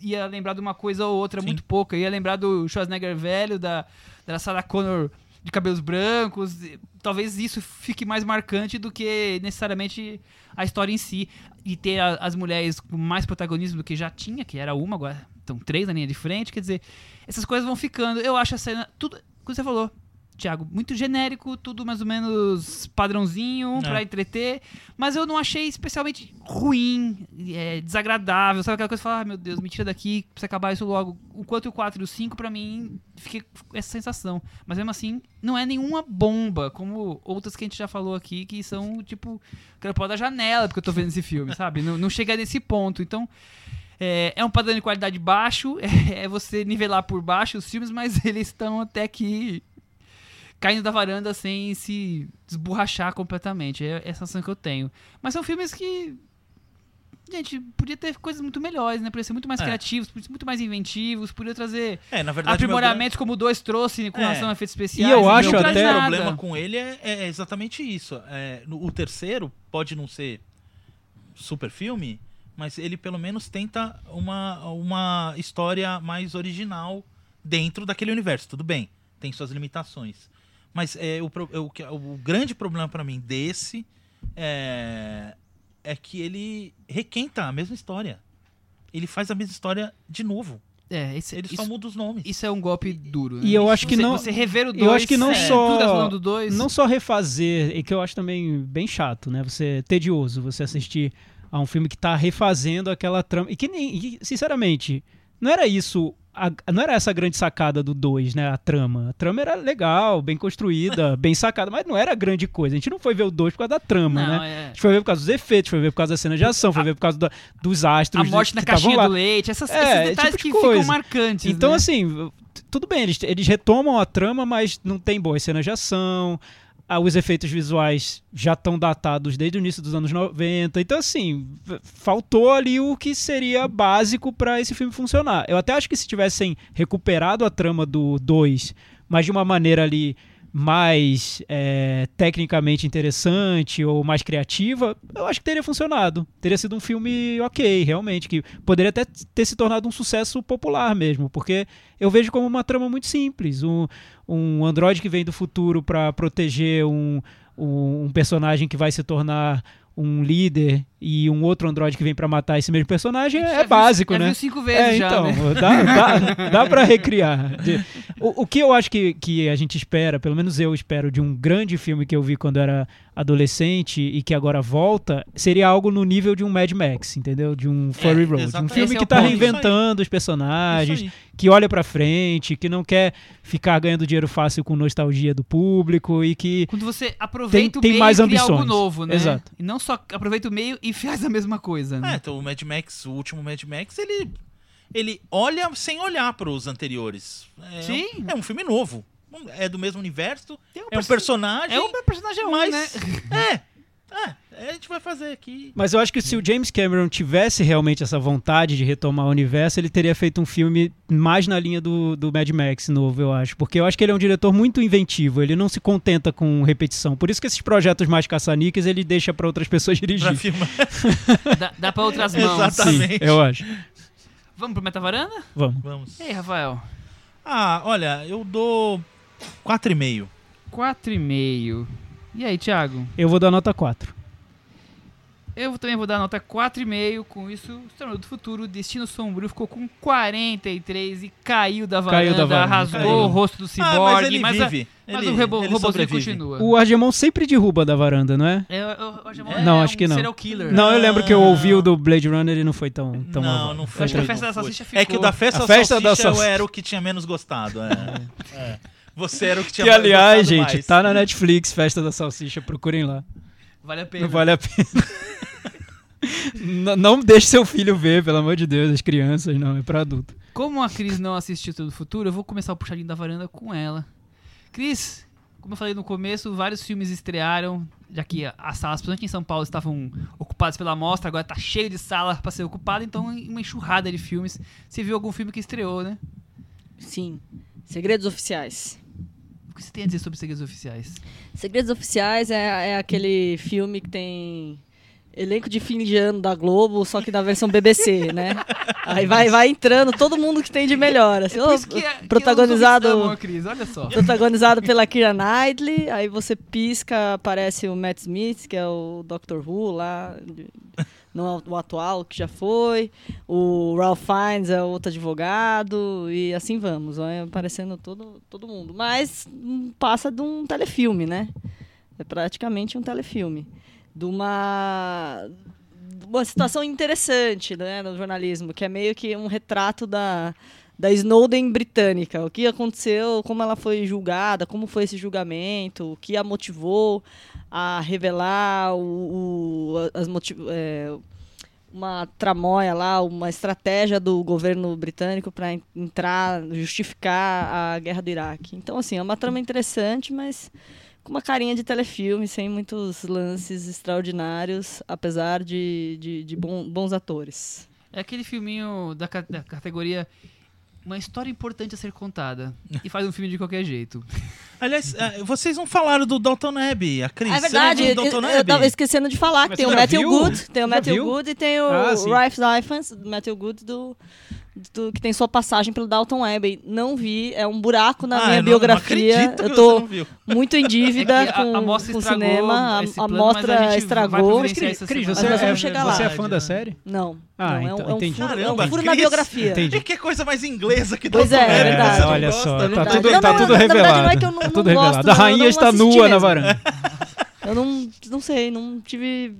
ia lembrar de uma coisa ou outra, Sim. muito pouca. Eu ia lembrar do Schwarzenegger velho, da, da Sarah Connor de cabelos brancos. Talvez isso fique mais marcante do que necessariamente a história em si. E ter a- as mulheres com mais protagonismo do que já tinha, que era uma, agora estão três na linha de frente. Quer dizer, essas coisas vão ficando. Eu acho a cena. Tudo. Como você falou, Thiago, muito genérico, tudo mais ou menos padrãozinho É. pra entreter, mas eu não achei especialmente ruim, é, desagradável, sabe aquela coisa que fala, ah, meu Deus, me tira daqui, precisa acabar isso logo. Enquanto o 4 e o 5, pra mim, fiquei com essa sensação. Mas mesmo assim, não é nenhuma bomba, como outras que a gente já falou aqui, que são, tipo, quero pular da janela porque eu tô vendo esse filme, sabe? Não, não chega nesse ponto. Então, é, é um padrão de qualidade baixo, é, é você nivelar por baixo os filmes, mas eles estão até que caindo da varanda sem se desborrachar completamente. É essa sensação que eu tenho. Mas são filmes que. Gente, podia ter coisas muito melhores, né? Podia ser muito mais É. criativos, podia ser muito mais inventivos, podia trazer É, verdade, aprimoramentos como o 2 trouxe com É. relação a efeitos especiais. E eu acho até- O problema com ele é, é exatamente isso. É, no- o terceiro pode não ser super filme, mas ele pelo menos tenta uma, uma história mais original dentro daquele universo. Tudo bem, tem suas limitações. Mas é, o, pro- o, o grande problema pra mim desse é, é que ele requenta a mesma história. Ele faz a mesma história de novo. É, esse, Ele isso, só muda os nomes. isso é um golpe duro. Né? E eu Isso- acho que você, não- Você rever o 2. eu acho que não só- Tudo tá falando do 2. Não só refazer, e que eu acho também bem chato, né? Você tedioso, você assistir a um filme que tá refazendo aquela trama. E que nem, e, sinceramente, não era isso. A- não era essa a grande sacada do 2, né? A trama. A trama era legal, bem construída, bem sacada, mas não era grande coisa. A gente não foi ver o 2 por causa da trama, Não, né? A é. gente foi ver por causa dos efeitos, foi ver por causa da cena de ação, foi ver por causa da- dos A astros morte na caixinha do leite, essas, É, esses esse detalhes tipo de que ficam coisa. marcantes. Então, né? assim, tudo bem, eles, eles retomam a trama, mas não tem boas cenas de ação. Os efeitos visuais já estão datados desde o início dos anos 90. Então, assim, faltou ali o que seria básico para esse filme funcionar. Eu até acho que se tivessem recuperado a trama do 2, mas de uma maneira ali mais é, tecnicamente interessante ou mais criativa, eu acho que teria funcionado. Teria sido um filme ok, realmente, que poderia até ter se tornado um sucesso popular mesmo, porque eu vejo como uma trama muito simples. Um, um androide que vem do futuro para proteger um, um, um personagem que vai se tornar um líder e um outro androide que vem para matar esse mesmo personagem é, viu- básico, né? Cinco vezes É, já, então, né? dá, dá, dá pra recriar. O, o que eu acho que, que a gente espera, pelo menos eu espero, de um grande filme que eu vi quando era adolescente e que agora volta, seria algo no nível de um Mad Max, entendeu? De um Fury Road. Um filme Esse é que o tá ponto. reinventando os personagens, que olha pra frente, que não quer ficar ganhando dinheiro fácil com nostalgia do público e que Quando você aproveita Tem- tem o meio mais e cria algo ambições. novo, né? Exato. E não só aproveita o meio e faz a mesma coisa, É, né? então o Mad Max, o último Mad Max, ele, ele olha sem olhar pros anteriores. É Sim. Um, é um filme novo. É do mesmo universo, um é um perso- personagem. É um personagem mas. né? É, é, a gente vai fazer aqui. Mas eu acho que se o James Cameron tivesse realmente essa vontade de retomar o universo, ele teria feito um filme mais na linha do, do Mad Max novo, eu acho. Porque eu acho que ele é um diretor muito inventivo, ele não se contenta com repetição. Por isso que esses projetos mais caça-níqueis ele deixa pra outras pessoas Pra dirigir. filmar. Dá, dá pra outras mãos. Exatamente. Sim, eu acho. Vamos pro Metavaranda? Vamos. Vamos. E aí, Rafael? Ah, olha, eu dou 4,5. 4,5. E aí, Thiago? Eu vou dar nota 4. Eu também vou dar nota 4,5. Com isso, Exterminador do Futuro, Destino Sombrio ficou com 43 e caiu da varanda, Caiu da varanda, rasgou caiu. o rosto do Ah, ciborgue, mas ele mas, a- vive. mas ele, o rebo, robôzinho continua. O Argemon sempre derruba da varanda, não é? É, o- Argemon Não, é acho um que não. serial killer. Não, eu lembro que eu Não. ouvi o do Blade Runner e não foi tão, tão não, não foi. acho que a Festa da. Salsicha É que o ficou. da Festa, A Festa da Salsicha Salsicha. eu era o que tinha menos gostado. É. É. Você era o que tinha Que, mais aliás, gostado gente, mais. tá na Netflix, Festa da Salsicha, procurem lá. Vale a pena. Não vale a pena. Não deixe seu filho ver, pelo amor de Deus, as crianças, não, é pra adulto. Como a Cris não assistiu Todo Futuro, eu vou começar o puxadinho da varanda com ela. Cris, como eu falei no começo, vários filmes estrearam, já que as salas, principalmente em São Paulo, estavam ocupadas pela mostra, agora tá cheio de sala pra ser ocupada, então uma enxurrada de filmes. Você viu algum filme que estreou, né? Sim. Segredos Oficiais. O que você tem a dizer sobre segredos oficiais? Segredos Oficiais é, é aquele filme que tem elenco de fim de ano da Globo, só que na versão BBC, né? Aí vai, vai entrando todo mundo que tem de melhor. Assim, que é- que protagonizado, a Cris, olha só. protagonizado pela Keira Knightley, aí você pisca, aparece o Matt Smith, que é o Doctor Who lá, é o atual, que já foi, o Ralph Fiennes é outro advogado, e assim vamos, vai aparecendo todo, todo mundo. Mas hum, passa de um telefilme, né? É praticamente um telefilme. De uma, uma situação interessante né, no jornalismo, que é meio que um retrato da, da Snowden britânica. O que aconteceu, como ela foi julgada, como foi esse julgamento, o que a motivou a revelar o, o- as motiv é, uma tramóia lá, uma estratégia do governo britânico para entrar, justificar a guerra do Iraque. Então, assim, é uma trama interessante, mas com uma carinha de telefilme, sem muitos lances extraordinários, apesar de, de, de bom- bons atores. É aquele filminho da, da categoria uma história importante a ser contada e faz um filme de qualquer jeito. Aliás, eh, vocês não falaram do Dalton Abbey, a Cris. É verdade, eu, do Dalton eu tava esquecendo de falar que tem o Matthew viu? Good, tem o Já Matthew viu? Good e tem o Ah. Ralph Fiennes, Matthew Good do, do- que tem sua passagem pelo Dalton Abbey. Não vi, é um buraco na Ah, minha eu não- biografia. Não eu que tô você não viu. muito em dívida É que a- com, a mostra com o estragou cinema, a, a plano, a mostra estragou. Cris, você, é, lá. você é fã da série? Não, Ah, não, é, então, um, é um entendi. furo, é um Caramba, furo na Cris. biografia. Entendi. E que coisa mais inglesa que Pois Dalton é, é Abbey, verdade. você não Olha só, É tá verdade. tudo, Não, tá tudo na verdade revelado. não é que eu não- tá tudo gosto, revelado. a rainha está nua na varanda. Eu não, não sei, não tive,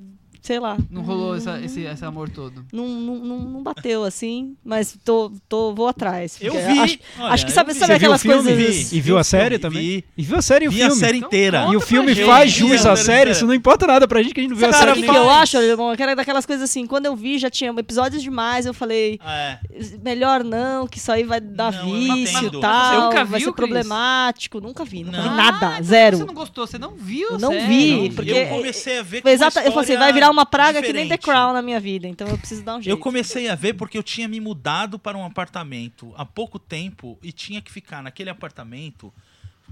sei lá. Não rolou essa- esse, esse amor todo. Não, não, não, bateu assim, mas tô, tô, vou atrás. Eu vi. Acho, olha, acho que sabe, vi. sabe aquelas o filme? coisas. E viu Vi a série filme, também? vi. E viu a série e o Vi filme? a série Então, inteira. conta E o filme faz Vi jus a à série série, isso não importa nada pra gente que a gente não viu a Cara, Sabe série. o que, que eu acho, irmão? Que era daquelas coisas assim, quando eu vi, já tinha episódios demais, eu falei, É. melhor não, que isso aí vai dar Não, vício e tal, Você nunca vai viu, ser problemático. Nunca vi, nunca vi nada, Ah, então zero. Você não gostou, você não viu? Eu não vi, porque- eu comecei a ver com eu falei assim, vai virar uma praga que nem The diferente. Crown na minha vida, então eu preciso dar um jeito. Eu comecei a ver porque eu tinha me mudado para um apartamento há pouco tempo e tinha que ficar naquele apartamento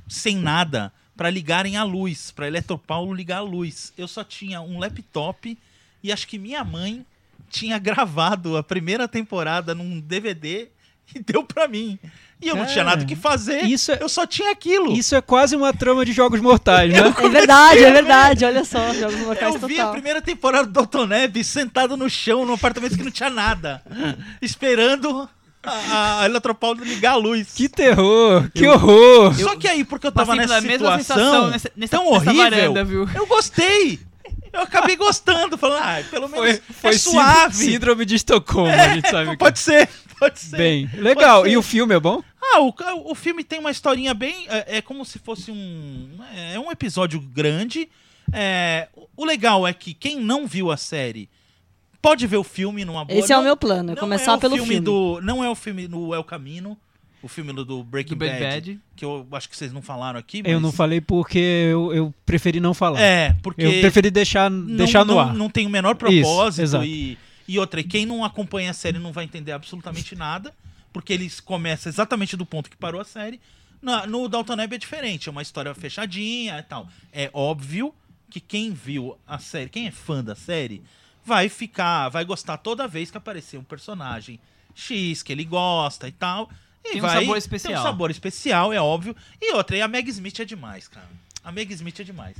sem nada para ligarem a luz, para Eletropaulo ligar a luz. Eu só tinha um laptop e acho que minha mãe tinha gravado a primeira temporada num DVD e deu para mim. E eu não tinha nada o que fazer. isso é- Eu só tinha aquilo. Isso é quase uma trama de jogos mortais, né? É verdade, é verdade, olha só, jogos mortais Eu vi a total. primeira temporada do Dalton sentado no chão, num apartamento que não tinha nada, esperando a, a Eletropaulo ligar a luz. Que terror, que horror. Só que aí, porque eu tava nessa situação sensação nessa, nessa, tão nessa horrível, varanda, viu? eu gostei. Eu acabei gostando, falando, ah, pelo menos Foi, foi é suave. sí- síndrome de Estocolmo, a gente sabe. que- Pode ser, pode ser. Bem, legal. Pode E ser. o filme é bom? Ah, o, o filme tem uma historinha bem. É, é como se fosse um. É um episódio grande. É, o legal é que quem não viu a série pode ver o filme numa boa. Esse é o Não- meu plano, é não começar é o pelo filme filme. do Não é o filme do El Camino, o filme do, Breaking Do Bad Bad, que eu acho que vocês não falaram aqui. Eu mas- não falei porque eu, eu preferi não falar. É, porque Eu preferi deixar, não, deixar no não, ar. não tem o menor propósito. exato. e, e outra, e quem não acompanha a série não vai entender absolutamente nada, porque eles começam exatamente do ponto que parou a série. Na- no Dalton Web é diferente, é uma história fechadinha e tal. É óbvio que quem viu a série, quem é fã da série, vai ficar, vai gostar toda vez que aparecer um personagem X que ele gosta e tal. E Tem um vai, sabor especial. Tem um sabor especial, é óbvio. E outra, e a Meg Smith é demais, cara. A Meg Smith é demais.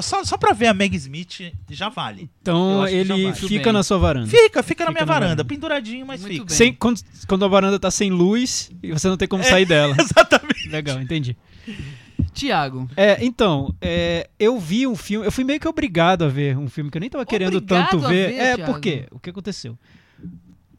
Só, só pra ver a Meg Smith já vale. Então ele vai. fica bem. na sua varanda. Fica, fica na Fica minha na varanda, varanda. penduradinho, mas Muito fica. bem. Sem, quando, quando a varanda tá sem luz e você não tem como sair dela. Exatamente. Legal, entendi. Tiago. É, então, é, eu vi um filme, eu fui meio que obrigado a ver um filme que eu nem tava querendo Obrigado tanto ver. ver, é, Thiago? por quê? O que aconteceu?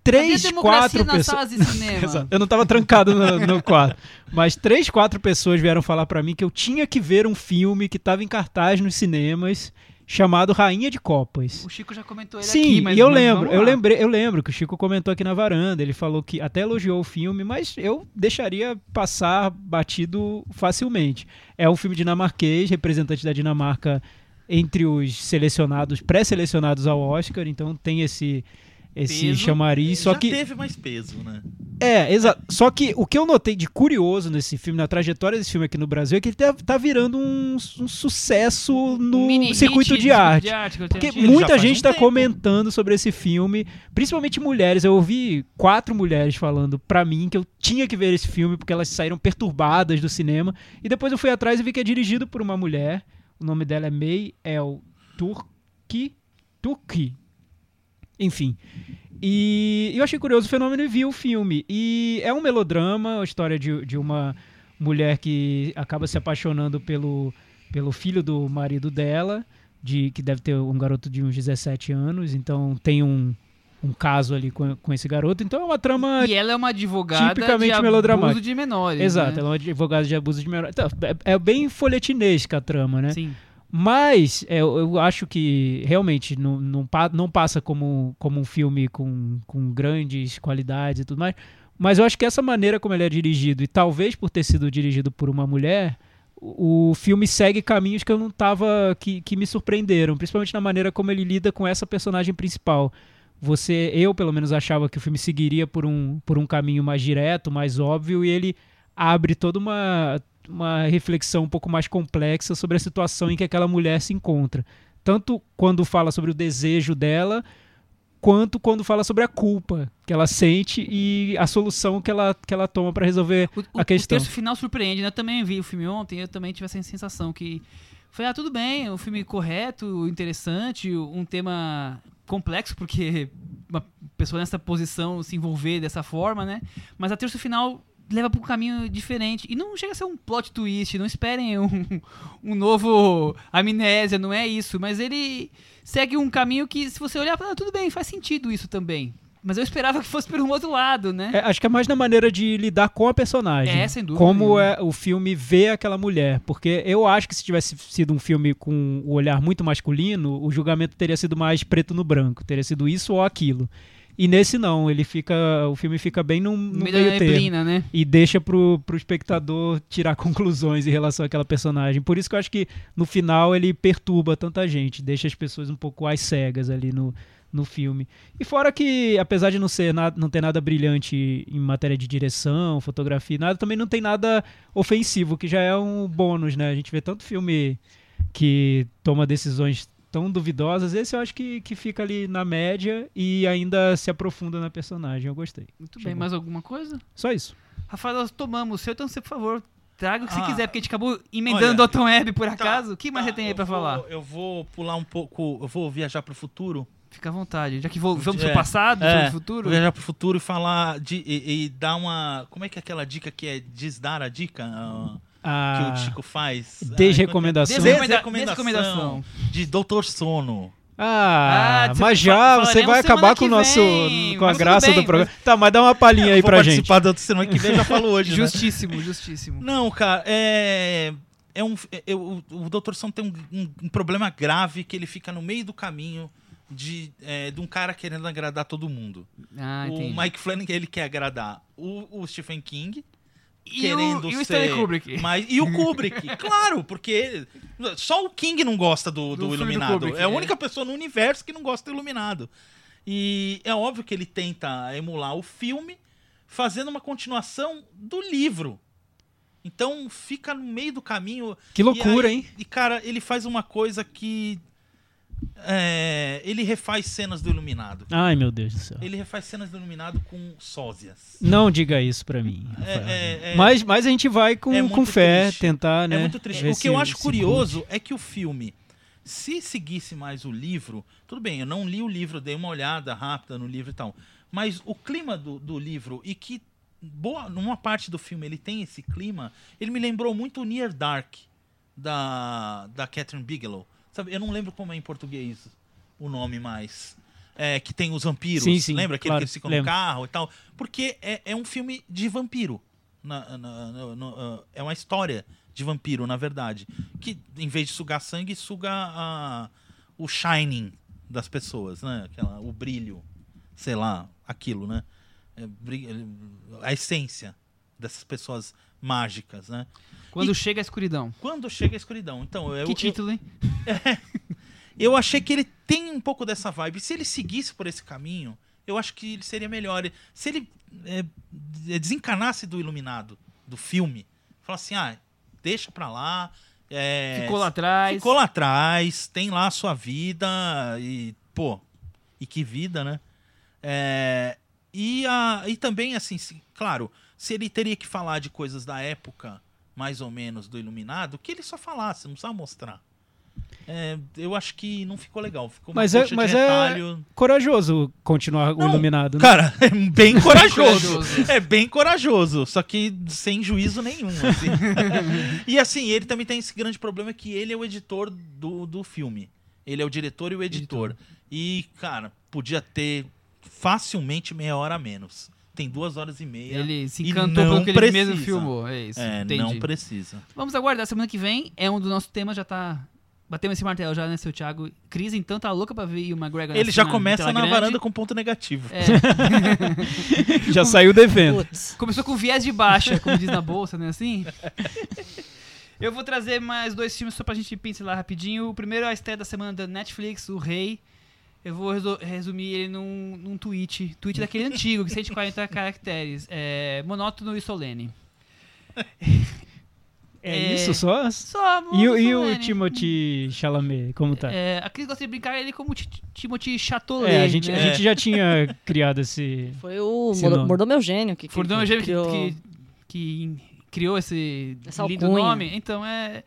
Três, quatro pessoas. Eu não tava trancado no, no quarto. Mas três, quatro pessoas vieram falar pra mim que eu tinha que ver um filme que tava em cartaz nos cinemas chamado Rainha de Copas. O Chico já comentou ele Sim, aqui, mas e eu mas lembro, eu lembrei, eu lembro que o Chico comentou aqui na varanda, ele falou que até elogiou o filme, mas eu deixaria passar batido facilmente. É um filme dinamarquês, representante da Dinamarca entre os selecionados, pré-selecionados ao Oscar, então tem esse esse Peso. chamariz, só Já que teve mais peso, né? é, exato. Só que o que eu notei de curioso nesse filme, na trajetória desse filme aqui no Brasil, é que ele tá, tá virando um, um sucesso no mini circuito hit de arte. que eu Porque muita gente um está tempo. comentando sobre esse filme, principalmente mulheres. Eu ouvi quatro mulheres falando pra mim que eu tinha que ver esse filme porque elas saíram perturbadas do cinema. E depois eu fui atrás e vi que é dirigido por uma mulher. O nome dela é May El Turki. Turki. Enfim. E eu achei curioso o fenômeno e vi o filme. E é um melodrama, a história de, de uma mulher que acaba se apaixonando pelo, pelo filho do marido dela, de que deve ter um garoto de uns 17 anos, então tem um, um caso ali com, com esse garoto. Então é uma trama E ela é uma advogada Tipicamente de abuso de menores. Exato, né? ela é uma advogada de abuso de menor. Então, é, é bem folhetinesca a trama, né? Sim. Mas é, eu, acho que realmente não, não, não passa como, como um filme com, com grandes qualidades e tudo mais. Mas eu acho que essa maneira como ele é dirigido, e talvez por ter sido dirigido por uma mulher, o, o filme segue caminhos que eu não tava. Que, que me surpreenderam, principalmente na maneira como ele lida com essa personagem principal. Você, eu pelo menos achava que o filme seguiria por um, por um caminho mais direto, mais óbvio, e ele abre toda uma, uma reflexão um pouco mais complexa sobre a situação em que aquela mulher se encontra. Tanto quando fala sobre o desejo dela, quanto quando fala sobre a culpa que ela sente e a solução que ela, que ela toma para resolver O, a questão. o terço final surpreende, né? Eu também vi o filme ontem, eu também tive essa sensação que foi, ah, tudo bem, um filme correto, interessante, um tema complexo, porque uma pessoa nessa posição se envolver dessa forma, né? Mas a terço final leva para um caminho diferente. E não chega a ser um plot twist, não esperem um, um novo amnésia, não é isso. Mas ele segue um caminho que, se você olhar, ah, tudo bem, faz sentido isso também. Mas eu esperava que fosse pelo outro lado, né? É, acho que é mais na maneira de lidar com a personagem. É, sem dúvida Como é o filme vê aquela mulher. Porque eu acho que se tivesse sido um filme com o olhar muito masculino, o julgamento teria sido mais preto no branco. Teria sido isso ou aquilo. E nesse não, ele fica. O filme fica bem no no meio neblina, né? E deixa pro, pro espectador tirar conclusões em relação àquela personagem. Por isso que eu acho que no final ele perturba tanta gente, deixa as pessoas um pouco às cegas ali no, no filme. E fora que, apesar de não, ser nada, não ter nada brilhante em matéria de direção, fotografia, nada, também não tem nada ofensivo, que já é um bônus, né? A gente vê tanto filme que toma decisões tão duvidosas, esse eu acho que, que fica ali na média e ainda se aprofunda na personagem. Eu gostei. Muito Achei bem, mais alguma coisa? Só isso. Rafael, nós tomamos o seu, então você, por favor, traga o que Ah, você quiser, porque a gente acabou emendando olha, o Dalton Web por Tá, acaso. O que mais tá, você tem aí eu pra vou- falar? Eu vou pular um pouco, eu vou viajar pro futuro. Fica à vontade. Já que vou, vamos É, pro passado, é, vamos pro futuro. Vou viajar pro futuro e falar de, e, e dar uma, como é que é aquela dica que é desdar a dica ah, que Ah, o Chico faz? Desrecomendação. Desrecomenda- Desrecomendação. desrecomendação. De Doutor Sono. Ah, Ah, mas já você vai semana acabar que com o nosso vem, com a mas graça bem, do programa. Tá, mas dá uma palhinha aí pra gente. participar da semana que vem, já falou hoje, né? Justíssimo, justíssimo. Não, cara, é. É um, é- é- o, o Dr. Sono tem um, um- um problema grave que ele fica no meio do caminho de, é, de um cara querendo agradar todo mundo. Ah, o entendi. Mike Flanagan, ele quer agradar o, o Stephen King, E querendo o, e o ser... Stanley Kubrick. Mas, e o Kubrick, claro, porque só o King não gosta do, Do do, filme do Iluminado. Kubrick, é a é. única pessoa no universo que não gosta do Iluminado. E é óbvio que ele tenta emular o filme, fazendo uma continuação do livro. Então fica no meio do caminho. Que loucura, E aí- hein? E, cara, ele faz uma coisa que. É, ele refaz cenas do Iluminado. Ai, meu Deus do céu. Ele refaz cenas do Iluminado com sósias. Não diga isso pra mim. É, é, é- mas, mas a gente vai com, é com fé triste. tentar, né? É muito triste. O que eu acho curioso é que o filme, se seguisse mais o livro, tudo bem, eu não li o livro, dei uma olhada rápida no livro e tal, mas o clima do, do livro e que boa, numa parte do filme ele tem esse clima, ele me lembrou muito o Near Dark da da Catherine Bigelow. Sabe, eu não lembro como é em português o nome mais. É, que tem os vampiros. Sim, sim, Lembra aquele claro, que eles ficam lembro. no carro e tal? Porque é, é um filme de vampiro. Na- na- no- ah, é uma história de vampiro, na verdade. Que em vez de sugar sangue, suga a- o shining das pessoas, né? Aquela, o brilho, sei lá, aquilo, né? É, bri- a essência dessas pessoas mágicas, né? Quando E- chega a escuridão. Quando chega a escuridão. Então, eu, que eu- título, hein? eu achei que ele tem um pouco dessa vibe. Se ele seguisse por esse caminho, eu acho que ele seria melhor. Se ele é, é, desencanasse do Iluminado, do filme, falasse assim, ah, deixa pra lá. é, Ficou lá atrás. Ficou lá atrás, tem lá a sua vida e, pô, e que vida, né? É, e, a, e também, assim, claro, se ele teria que falar de coisas da época, mais ou menos, do Iluminado, que ele só falasse, não precisava mostrar. É, eu acho que não ficou legal. Ficou uma Mas é- mas de é- retalho. Corajoso continuar o Não, Iluminado. né? Cara, é bem corajoso. É bem corajoso, só que sem juízo nenhum. assim. e assim, ele também tem esse grande problema que ele é o editor do, do filme. Ele é o diretor e o editor. E, cara, podia ter facilmente meia hora a menos. Tem duas horas e meia. Ele se encantou pelo que ele precisa. mesmo filmou. É isso. é, entendi. não precisa. Vamos aguardar. Semana que vem é um dos nossos temas, já tá. Batemos esse martelo já, né, seu Thiago? Cris, então, tá louca pra ver o McGregor Ele na- já na começa na grande. varanda com ponto negativo. É, Já saiu devendo. Putz. começou com viés de baixa, como diz na bolsa, né? Assim. Eu vou trazer mais dois filmes só pra gente pincelar rapidinho. O primeiro é a estreia da semana da Netflix, O Rei. Eu vou resu- resumir ele num, num tweet. Tweet daquele antigo, que 140 caracteres. É, monótono e solene. É, É. isso só? Só E, e o. Timothy Chalamet, como tá? É, a Cris gosta de brincar ele como Ti- Timothy Chatolet. É, a gente, né? a gente já tinha criado esse. Foi o Esse Mor- nome. Mordomeu Gênio que, que, Fordão que que, criou... que, que criou esse Essa lindo alcunha. nome. Então é.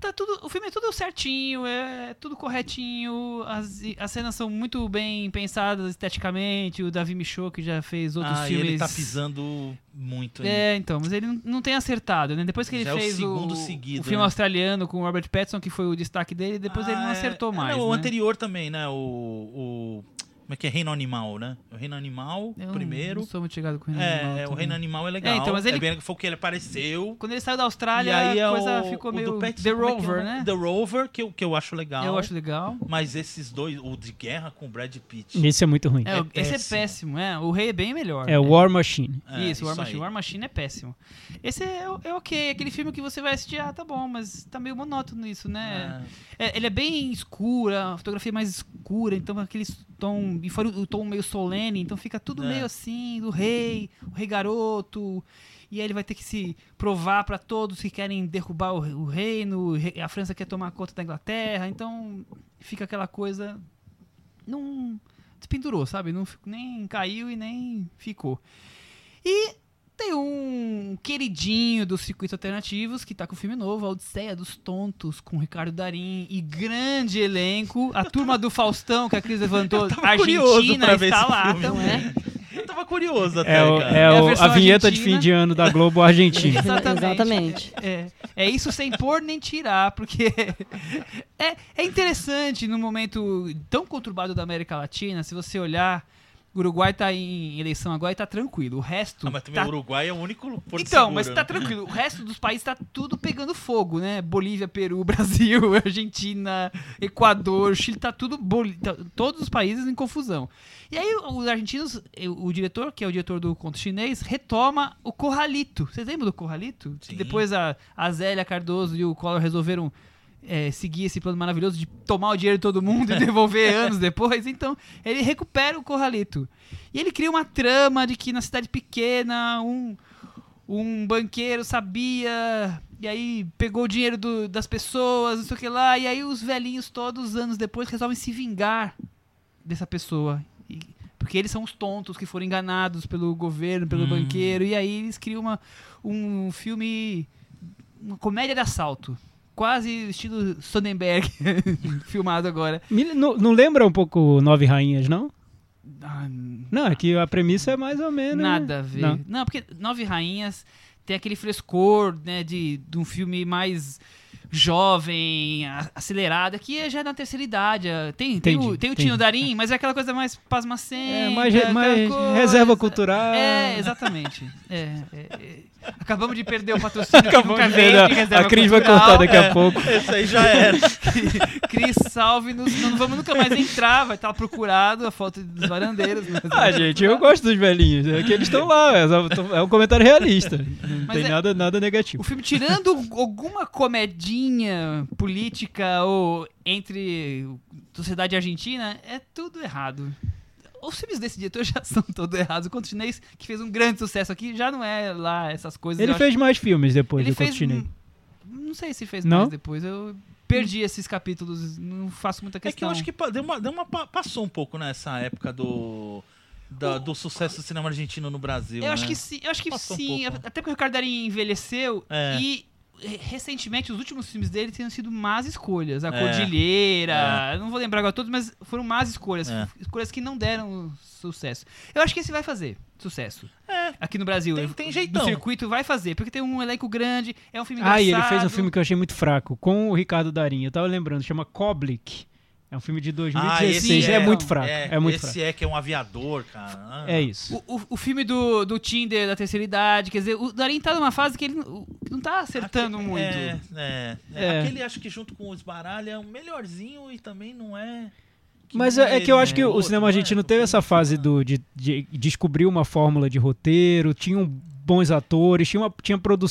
Tá tudo, o filme é tudo certinho, é tudo corretinho, as, as cenas são muito bem pensadas esteticamente. O Davi Michaud, que já fez outros Ah, filmes. ele tá pisando muito. hein? É, então, mas ele não, não tem acertado, né? Depois que ele Já é o fez segundo seguido, o filme né? australiano com o Robert Pattinson, que foi o destaque dele, depois ele não Ah, é- acertou é, mais. não, O né? anterior também, né? O, o. Como é que é? Reino Animal, né? O Reino Animal, Eu primeiro. Não sou muito chegado com o Reino É, Animal é, o. Reino Animal é legal. É, então, mas ele- É bem, foi o que ele apareceu. Quando ele saiu da Austrália, e aí é a coisa o, ficou o meio do Pattinson, The é é o Rover, nome? né? The Rover, que eu, que eu acho legal. Eu acho legal. Mas esses dois, o de guerra com o Brad Pitt. Esse é muito ruim. É, É esse é péssimo. péssimo, é. O rei é bem melhor. É o War Machine. É, isso, War Machine. aí. War Machine é péssimo. Esse é, é ok, aquele filme que você vai assistir, ah, tá bom, mas tá meio monótono isso, né? É, ele é bem escura, a fotografia é mais escura, então aquele tom, e fora o, tom meio solene, então fica tudo É. meio assim, do rei, o rei garoto, e aí ele vai ter que se provar pra todos que querem derrubar o, o reino, a França quer tomar conta da Inglaterra, então fica aquela coisa, não despendurou, sabe? Não, nem caiu e nem ficou. E tem um queridinho dos circuitos alternativos que tá com o filme novo, A Odisseia dos Tontos, com Ricardo Darim e grande elenco. A turma do Faustão, que a Cris levantou, Argentina está esse lá filme. também. Eu tava curioso até, É, o- cara. é É a o- a, versão vinheta de argentina. fim de ano da Globo Argentina. Exatamente. Exatamente. É, é isso sem pôr nem tirar, porque é, é interessante no momento tão conturbado da América Latina, se você olhar O Uruguai tá em eleição agora e tá tranquilo. O resto. Ah, mas também tá... o Uruguai é o único porto Então, seguro, mas né? tá tranquilo. O resto dos países tá tudo pegando fogo, né? Bolívia, Peru, Brasil, Argentina, Equador, Chile, tá tudo. boli- tá- todos os países em confusão. E aí, os argentinos, o diretor, que é o diretor do conto chinês, retoma o Corralito. Vocês lembram do Corralito? Que Sim. depois a, a Zélia Cardoso e o Collor resolveram é, seguir esse plano maravilhoso de tomar o dinheiro de todo mundo e devolver anos depois. Então, ele recupera o Corralito. E ele cria uma trama de que na cidade pequena, um, um banqueiro sabia. E aí pegou o dinheiro do- das pessoas, não sei o que lá. E aí os velhinhos, todos anos depois, resolvem se vingar dessa pessoa. E- porque eles são os tontos que foram enganados pelo governo, pelo Hum. banqueiro. E aí eles criam uma, um filme. Uma comédia de assalto. Quase estilo Sonnenberg, filmado agora. Não, não lembra um pouco Nove Rainhas, não? Ah, Não, é que a premissa é mais ou menos. Nada a ver. Não. Não. porque Nove Rainhas tem aquele frescor, né, de, de um filme mais jovem, a- acelerado. Aqui é já na terceira idade. ah, Tem, tem, o, tem o. Tino Darim, mas é aquela coisa mais pasmacenta. É, mais, mais coisa- reserva cultural. É, exatamente. É, é, é. Acabamos de perder o patrocínio que Acabamos de de a- reserva a Cris vai cultural. cortar daqui É. a pouco. Esse aí já era. Cris, salve-nos. Não vamos nunca mais entrar, vai estar procurado a foto dos varandeiros. Ah, gente, eu gosto dos velhinhos. É que eles estão lá. É é um comentário realista. Não Mas tem é- nada, nada O negativo. filme, tirando alguma comedinha política ou entre sociedade argentina, é tudo errado. Os filmes desse diretor já são todos errados. O Conto Chinês, que fez um grande sucesso aqui, já não é lá essas coisas. Ele fez mais filmes acho- depois ele do Conto fez, Chinês. Não sei se fez Não? mais depois. Eu perdi esses capítulos, não faço muita É que eu questão. acho que deu uma, deu uma pa- passou um pouco nessa época do, da- do sucesso do cinema argentino no Brasil. Eu acho né? que sim, eu acho que Passou um sim. pouco. até porque o Ricardo Darín envelheceu É. e recentemente os últimos filmes dele tenham sido más escolhas. A É. Cordilheira, eu não vou lembrar agora todos, mas foram más escolhas, É. escolhas que não deram sucesso. Eu acho que esse vai fazer sucesso. É. Aqui no Brasil, Tem- tem no jeitão. circuito vai fazer, porque tem um elenco grande, é um filme Ah, e engraçado. ele fez um filme que eu achei muito fraco, com o Ricardo Darim. Eu tava lembrando, chama Koblik. É um filme de Ah, 2016. esse é, muito fraco. É, É, muito esse fraco. é que é um aviador, cara. Ah. É isso. O, o, o filme do, do Tinder da terceira idade, quer dizer, o Darim tá numa fase que ele não, não tá acertando Aque- muito. É, é, é. É. Aquele acho que junto com o Esbaralha é um melhorzinho e também não é. que Mas é, é que eu acho que né? o cinema não é? argentino teve essa fase do, de, de descobrir uma fórmula de roteiro, tinham bons atores, tinha, uma, tinha produ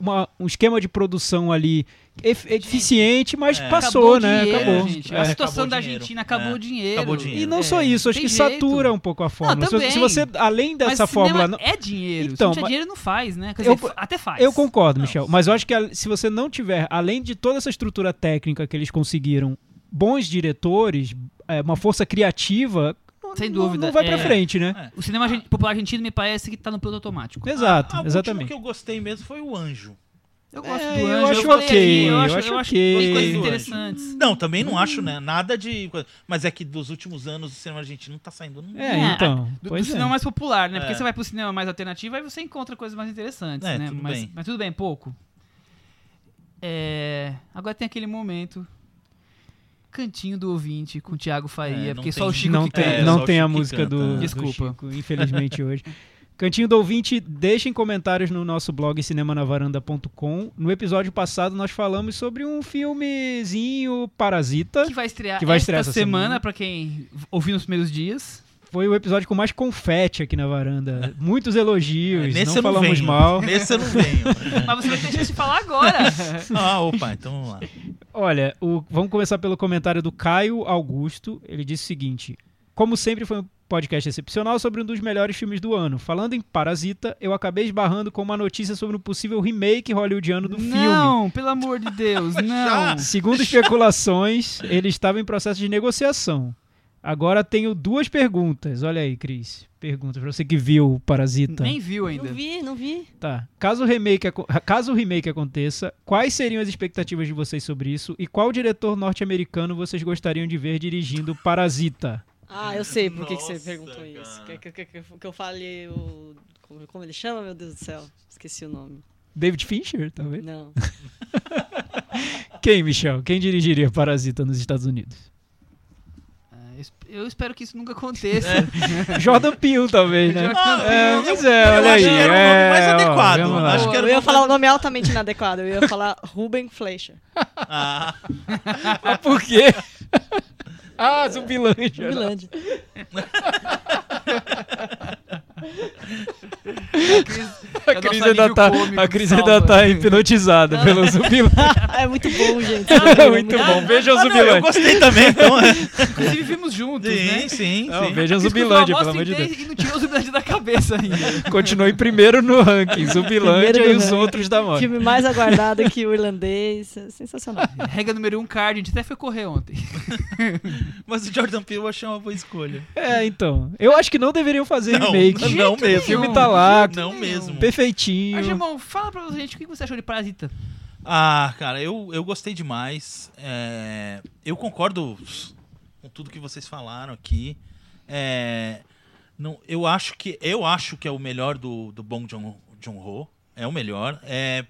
uma- um esquema de produção ali eficiente, mas É. passou, Acabou o né? dinheiro, acabou. gente. É. A situação Acabou o da dinheiro. Argentina acabou É. o dinheiro. Acabou o dinheiro. E não É, só isso, acho tem que jeito. satura um pouco a fórmula. Se- também. se você, além dessa fórmula. não- é dinheiro. Então, Se não tiver dinheiro, não faz, né? Quer Eu até faz. Eu concordo, Não. Michel, mas eu acho que a- se você não tiver, além de toda essa estrutura técnica que eles conseguiram, bons diretores, é, uma força criativa, não- Sem não- dúvida, não vai pra é. frente, né? É. O cinema popular argentino me parece que tá no piloto automático. Exato, Ah, o exatamente. último que eu gostei mesmo foi o Anjo. Eu gosto É, do eu acho falei ok, eu acho, acho eu acho ok. coisas Do interessantes. Não, também não acho, né? Nada de. Mas é que dos últimos anos o cinema argentino não tá saindo. nada. É, É, então. Do, do pois é. cinema mais popular, né? Porque É. você vai pro cinema mais alternativo, aí você encontra coisas mais interessantes, É, né? tudo mas, bem. mas tudo bem, pouco. É, Agora tem aquele momento. Cantinho do ouvinte com o Thiago Faria, É, porque tem- só o Chico não que tem, É, não tem a música do, é. do Desculpa. Chico, infelizmente hoje. Cantinho do ouvinte, deixem comentários no nosso blog cinemanavaranda.com. No episódio passado nós falamos sobre um filmezinho Parasita. Que vai estrear, Que vai esta estrear essa semana, semana. pra quem ouviu nos primeiros dias. Foi o episódio com mais confete aqui na varanda. Muitos elogios, Nesse não eu não falamos venho. mal. Nesse eu não venho. Mas você vai ter chance de falar agora. ah, opa, então vamos lá. Olha, o- vamos começar pelo comentário do Caio Augusto. Ele disse o seguinte: Como sempre, foi um podcast excepcional sobre um dos melhores filmes do ano. Falando em Parasita, eu acabei esbarrando com uma notícia sobre um possível remake hollywoodiano do filme. não, pelo amor de Deus, não. Segundo especulações, ele estava em processo de negociação. Agora tenho duas perguntas. Olha aí, Cris. Pergunta pra você que viu o Parasita. Nem viu ainda. Não vi, não vi. Tá. Caso o, remake, caso o remake aconteça, quais seriam as expectativas de vocês sobre isso? E qual diretor norte-americano vocês gostariam de ver dirigindo Parasita? Ah, eu sei por que, você perguntou cara. isso. Que, que, que, que- eu falei o. Como, como ele chama, meu Deus do céu? Esqueci o nome. David Fincher, talvez? Não. Quem, Michel? Quem dirigiria Parasita nos Estados Unidos? Ah, eu esp- Eu espero que isso nunca aconteça. Jordan Peele, talvez, né? Ah, É, eu- pois eu- é, eu olha acho aí. que era o nome mais é, ó, adequado. lá. Acho que era Eu ia falar o mais- nome altamente inadequado. Eu ia falar Ruben Fleischer. Ah, Mas por quê? Ah, Zumbilândia. Zumbilândia. É A Cris ainda tá, a Cris ainda tá hipnotizada pelo Zumbilândia. é muito bom, gente. É muito bom. Veja o ah, não, eu Zumbilândia. gostei também, então. é. Inclusive vimos juntos, né? Sim, sim, Não, sim. veja o Zumbilândia, pelo amor de Deus. E não tirou o Zumbilândia da cabeça ainda. Continua em primeiro no ranking. Zumbilândia Primeiro e os ranking. outros da moda. Filme mais aguardado que o irlandês. é Sensacional. Regra número um, card. A gente até foi correr ontem. Mas o Jordan Peele eu achei uma boa escolha. É, então. Eu acho que não deveriam fazer Não, remake. Não O mesmo. filme tá lá, Não mesmo. perfeitinho. Argemão, fala pra gente o que você achou de Parasita. Ah, cara, eu, eu gostei demais. É, eu concordo com tudo que vocês falaram aqui. É, não, eu acho que eu acho que é o melhor do, do Bong Joon, Joon-ho. É o melhor. É,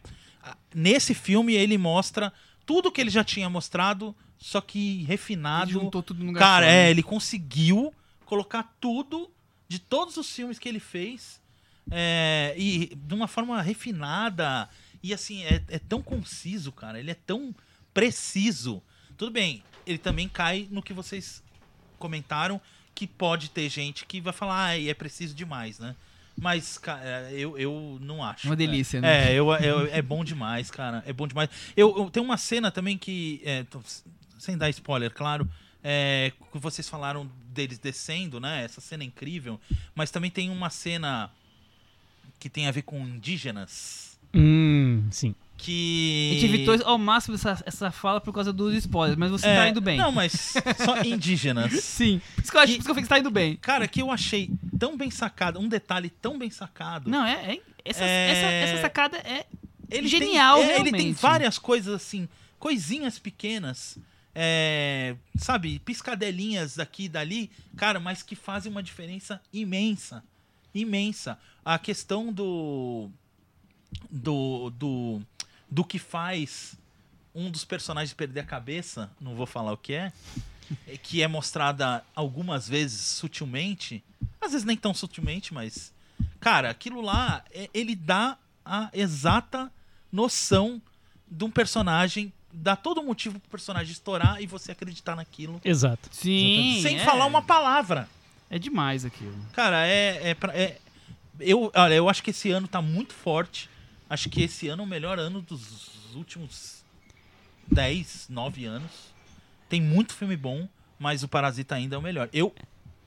nesse filme ele mostra tudo que ele já tinha mostrado, só que Ele refinado. juntou tudo no lugar Cara, é, né? ele conseguiu colocar tudo de todos os filmes que ele fez é, e de uma forma refinada e assim é, é tão conciso, cara. Ele é tão preciso. Tudo bem, ele também cai no que vocês comentaram que pode ter gente que vai falar, ah, é preciso demais, né? Mas, cara, eu, eu não acho. Uma né? delícia, né? É, eu, eu- é bom demais, cara. É bom demais. Eu, eu- tem uma cena também que, é, tô- sem dar spoiler, claro, é, que vocês falaram deles descendo, né? Essa cena é incrível. Mas também tem uma cena que tem a ver com indígenas. Hum, sim. Que. A gente evitou ao máximo essa, essa fala por causa dos spoilers, mas você É, tá indo bem. Não, mas só indígenas. Sim. Por isso que eu acho por isso que eu que você tá indo bem. Cara, que eu achei tão bem sacado, um detalhe tão bem sacado. Não, é. é- essa, É. essa, essa sacada é. Ele Genial, tem, é, Ele tem várias coisas assim, coisinhas pequenas, é, sabe, piscadelinhas daqui e dali, cara, mas que fazem uma diferença imensa, imensa. A questão do do do, do que faz um dos personagens perder a cabeça, não vou falar o que é, é que é mostrada algumas vezes sutilmente, às vezes nem tão sutilmente, mas cara, aquilo lá, é- ele dá a exata noção de um personagem, dá todo o motivo pro personagem estourar e você acreditar naquilo, Exato. Sim. sem é. falar uma palavra. É demais aquilo. Cara, é, é, pra- é- eu, olha, eu acho que esse ano tá muito forte. Acho que esse ano é o melhor ano dos últimos 10, 9 anos. Tem muito filme bom, mas o Parasita ainda é o melhor. Eu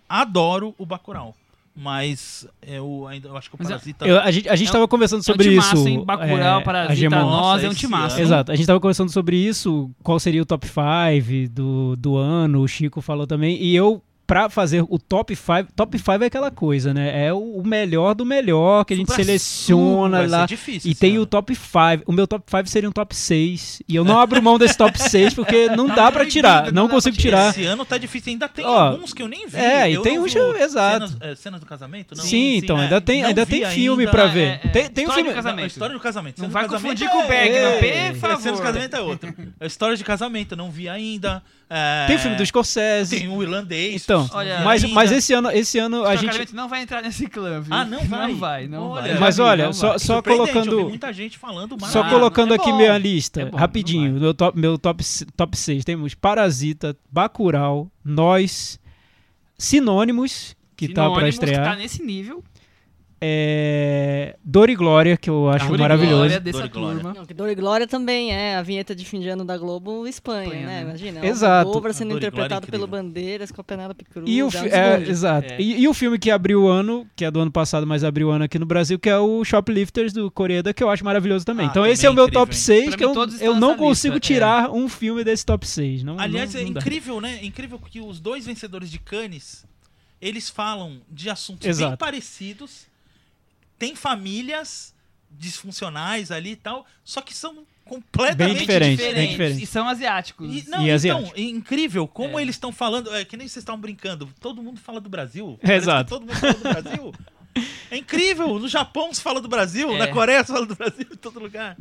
adoro o Bacurau, mas eu ainda eu acho que o é- Parasita Eu- a gente, a gente É um- tava conversando sobre é um timaço, isso. Bacurau, é, Parasita, Agemon. nós, Nossa, é um timaço. Exato, a gente tava conversando sobre isso, qual seria o top 5 do, do ano, o Chico falou também, e eu, pra fazer o top 5, top 5 é aquela coisa, né? É o melhor do melhor que a gente Supra- seleciona lá. difícil. E tem ano. o top 5. O meu top 5 seria um top 6. E eu não abro mão desse top 6 porque não dá pra tirar. Não não consigo tirar. Esse ano tá difícil, ainda tem Ó, alguns que eu nem vi. é, e Eu tem não uns- o exato. Cenas, é, cenas do casamento? Não. Sim, então é, ainda tem, não ainda tem filme ainda. pra É, ver. é, é. Tem, tem um filme. de casamento. Não, a história do casamento. Não vai do casamento confundir é- com o Bergman, por É, favor. Cena do casamento é outra. A história de casamento, eu não vi ainda. É, Tem o filme do Scorsese. Tem o irlandês. Então, Olha, mas, ainda. mas esse ano, esse ano a gente. não vai entrar nesse clã, viu? Ah, não vai? Não vai, não Olha, vai. Mas olha, não só, vai. só colocando. muita gente falando Só maravilha. colocando é aqui bom, minha lista, é bom, rapidinho, meu top, meu top, top 6. Temos Parasita, Bacurau, Nós, Sinônimos, que tá pra Sinônimos, estrear, Que tá nesse nível. É, Dor e Glória, que eu acho Dor maravilhoso. Glória dessa Dor e Glória. turma. Não, que Dor e Glória também é a vinheta de fim de ano da Globo Espanha, Espanha, né? né? Imagina. Exato. O Dobra sendo é interpretado pelo. Bandeiras com a Penélope Cruz. E o, é fi- é, exato. É. E, e o filme que abriu o ano, que é do ano passado, mas abriu o ano aqui no Brasil, que é o Shoplifters do Coreeda, que eu acho maravilhoso também. Ah, então também esse é o meu incrível, top hein? 6, Pra que eu, eu não consigo lista, é. tirar um filme desse top 6. Não, Aliás, não, é não dá. incrível, né? É incrível que os dois vencedores de Cannes, eles falam de assuntos bem Exato. parecidos, tem famílias disfuncionais ali e tal, só que são completamente Bem diferente, diferentes. bem diferente. E são asiáticos. E, não, E então, asiático. é incrível como É. eles estão falando, é que nem vocês estavam brincando, todo mundo fala do Brasil. É, exato. Todo mundo fala do Brasil. É incrível, no Japão se fala do Brasil, É. na Coreia se fala do Brasil, em todo lugar.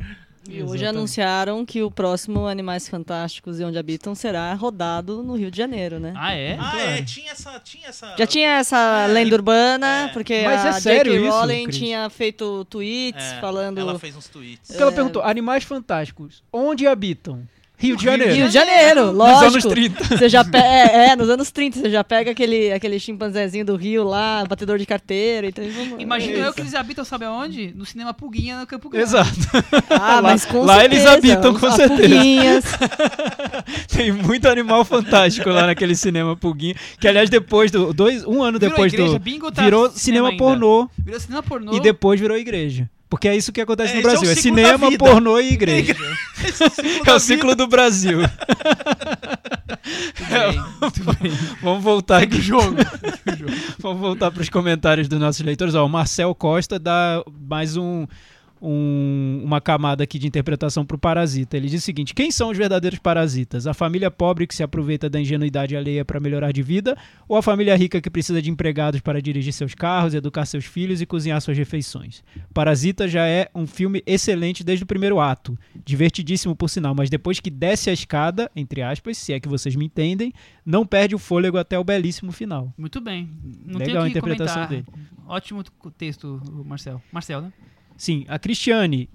E hoje anunciaram que o próximo Animais Fantásticos e Onde Habitam será rodado no Rio de Janeiro, né? Ah, é? Ah, Claro. é, tinha essa. Tinha essa... Já tinha essa É, lenda urbana, é. porque Mas é a sério J.K. Rowling Cris? tinha feito tweets É, falando Ela fez uns tweets. Porque ela perguntou, animais fantásticos, onde habitam? Rio de Janeiro. Rio de Janeiro, Nos lógico. anos 30. Você já pe- é, é, nos anos 30, você já pega aquele, aquele chimpanzézinho do Rio lá, batedor de carteira. Então, vamos- Imagino é eu que eles habitam, sabe aonde? No cinema Puguinha, no Campo Grande. Exato. Ah, Lá- mas com lá eles certeza, habitam, com certeza. Tem muito animal fantástico lá naquele cinema Puguinha. Que, aliás, depois do. Dois, um ano Virou depois igreja, do. bingo tá virou cinema cinema pornô Virou cinema pornô. e depois virou igreja. Porque é isso que acontece É, no é Brasil. É, da cinema, pornô e igreja. É da o ciclo do Brasil. Muito bem. Vamos voltar aqui. jogo. Vamos voltar para os comentários dos nossos leitores. Ó, o Marcel Costa dá mais um, um- uma camada aqui de interpretação para o parasita. Ele diz o seguinte: quem são os verdadeiros parasitas? A família pobre que se aproveita da ingenuidade alheia para melhorar de vida, ou a família rica que precisa de empregados para dirigir seus carros, educar seus filhos e cozinhar suas refeições? Parasita já é um filme excelente desde o primeiro ato, divertidíssimo por sinal, mas depois que desce a escada, entre aspas, se é que vocês me entendem, não perde o fôlego até o belíssimo final. Muito bem. Não Legal a interpretação comentar. dele. Ótimo texto, Marcel. Marcel, né? Sim, a Cristiane.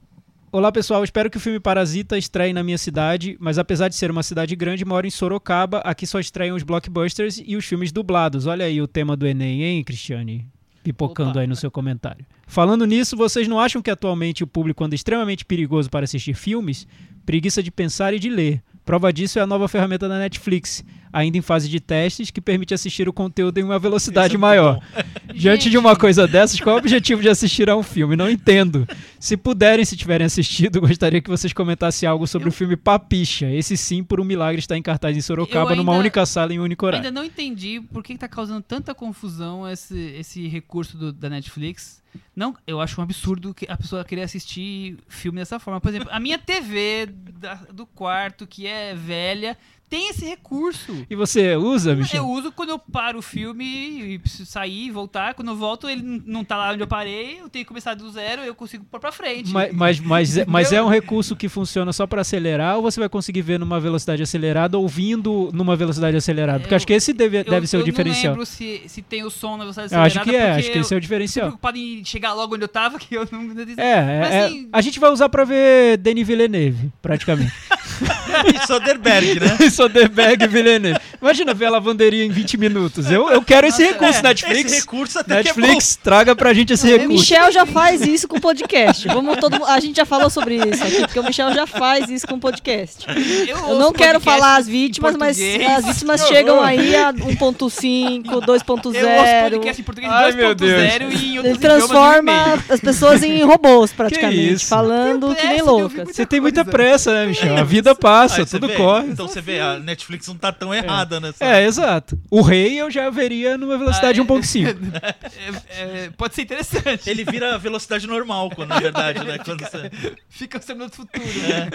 Olá pessoal, espero que o filme Parasita estreie na minha cidade, mas apesar de ser uma cidade grande, moro em Sorocaba, aqui só estreiam os blockbusters e os filmes dublados. Olha aí o tema do Enem, hein, Cristiane? Pipocando Opa. aí no seu comentário. Falando nisso, vocês não acham que atualmente o público anda extremamente perigoso para assistir filmes? Preguiça de pensar e de ler. Prova disso é a nova ferramenta da Netflix, ainda em fase de testes, que permite assistir o conteúdo em uma velocidade é maior. Diante de uma coisa dessas, qual é o objetivo de assistir a um filme? Não entendo. Se puderem, se tiverem assistido, gostaria que vocês comentassem algo sobre o filme Papicha. Esse sim, por um milagre, está em cartaz em Sorocaba, Eu numa ainda- única sala em um único horário. Ainda não entendi por que, que tá causando tanta confusão esse, esse recurso do- da Netflix. Não, eu acho um absurdo que a pessoa querer assistir filme dessa forma. Por exemplo, a minha TV da- do quarto, que é velha, tem esse recurso. E você usa, Eu Michel? uso quando eu paro o filme e preciso sair e voltar. Quando eu volto, ele não tá lá onde eu parei. Eu tenho que começar do zero, eu consigo pôr pra frente. Mas, mas, mas, é- mas é um recurso que funciona só para acelerar ou você vai conseguir ver numa velocidade acelerada ouvindo numa velocidade acelerada? Porque Eu- acho que esse deve, eu, deve ser o eu diferencial. não lembro se, se tem o som na velocidade Eu acho acelerada. que é, acho que esse é o eu diferencial. preocupado em chegar logo onde eu tava, que eu não... É, é, Mas, é- assim- a gente vai usar pra ver Denis Villeneuve, praticamente. E Soderbergh, né? Soderbergh e Villeneuve. Imagina ver a lavanderia em 20 minutos. Eu, eu quero esse Nossa, recurso, É, Netflix. Esse recurso até Netflix, traga pra gente esse O recurso. Michel já faz isso com podcast. Vamos todo A gente já falou sobre isso aqui, porque o Michel já faz isso com podcast. Eu ouço não quero falar as vítimas, mas as vítimas chegam aí a 1.5, Eu ouço 2.0. podcast em português Ai, meu 2.0 e em outros Ele transforma as pessoas em robôs, praticamente, isso? falando Tem que nem muita Você tem muita pressa, né, Michel? A vida passa, Você tudo vê. corre. Então você vê, a Netflix não tá tão errada nessa. É, exato. O rei eu já veria numa velocidade Ah, é. 1.5. É, é, pode ser interessante. Ele vira a velocidade normal, quando, na verdade, né? Quando você... Fica o no futuro. né?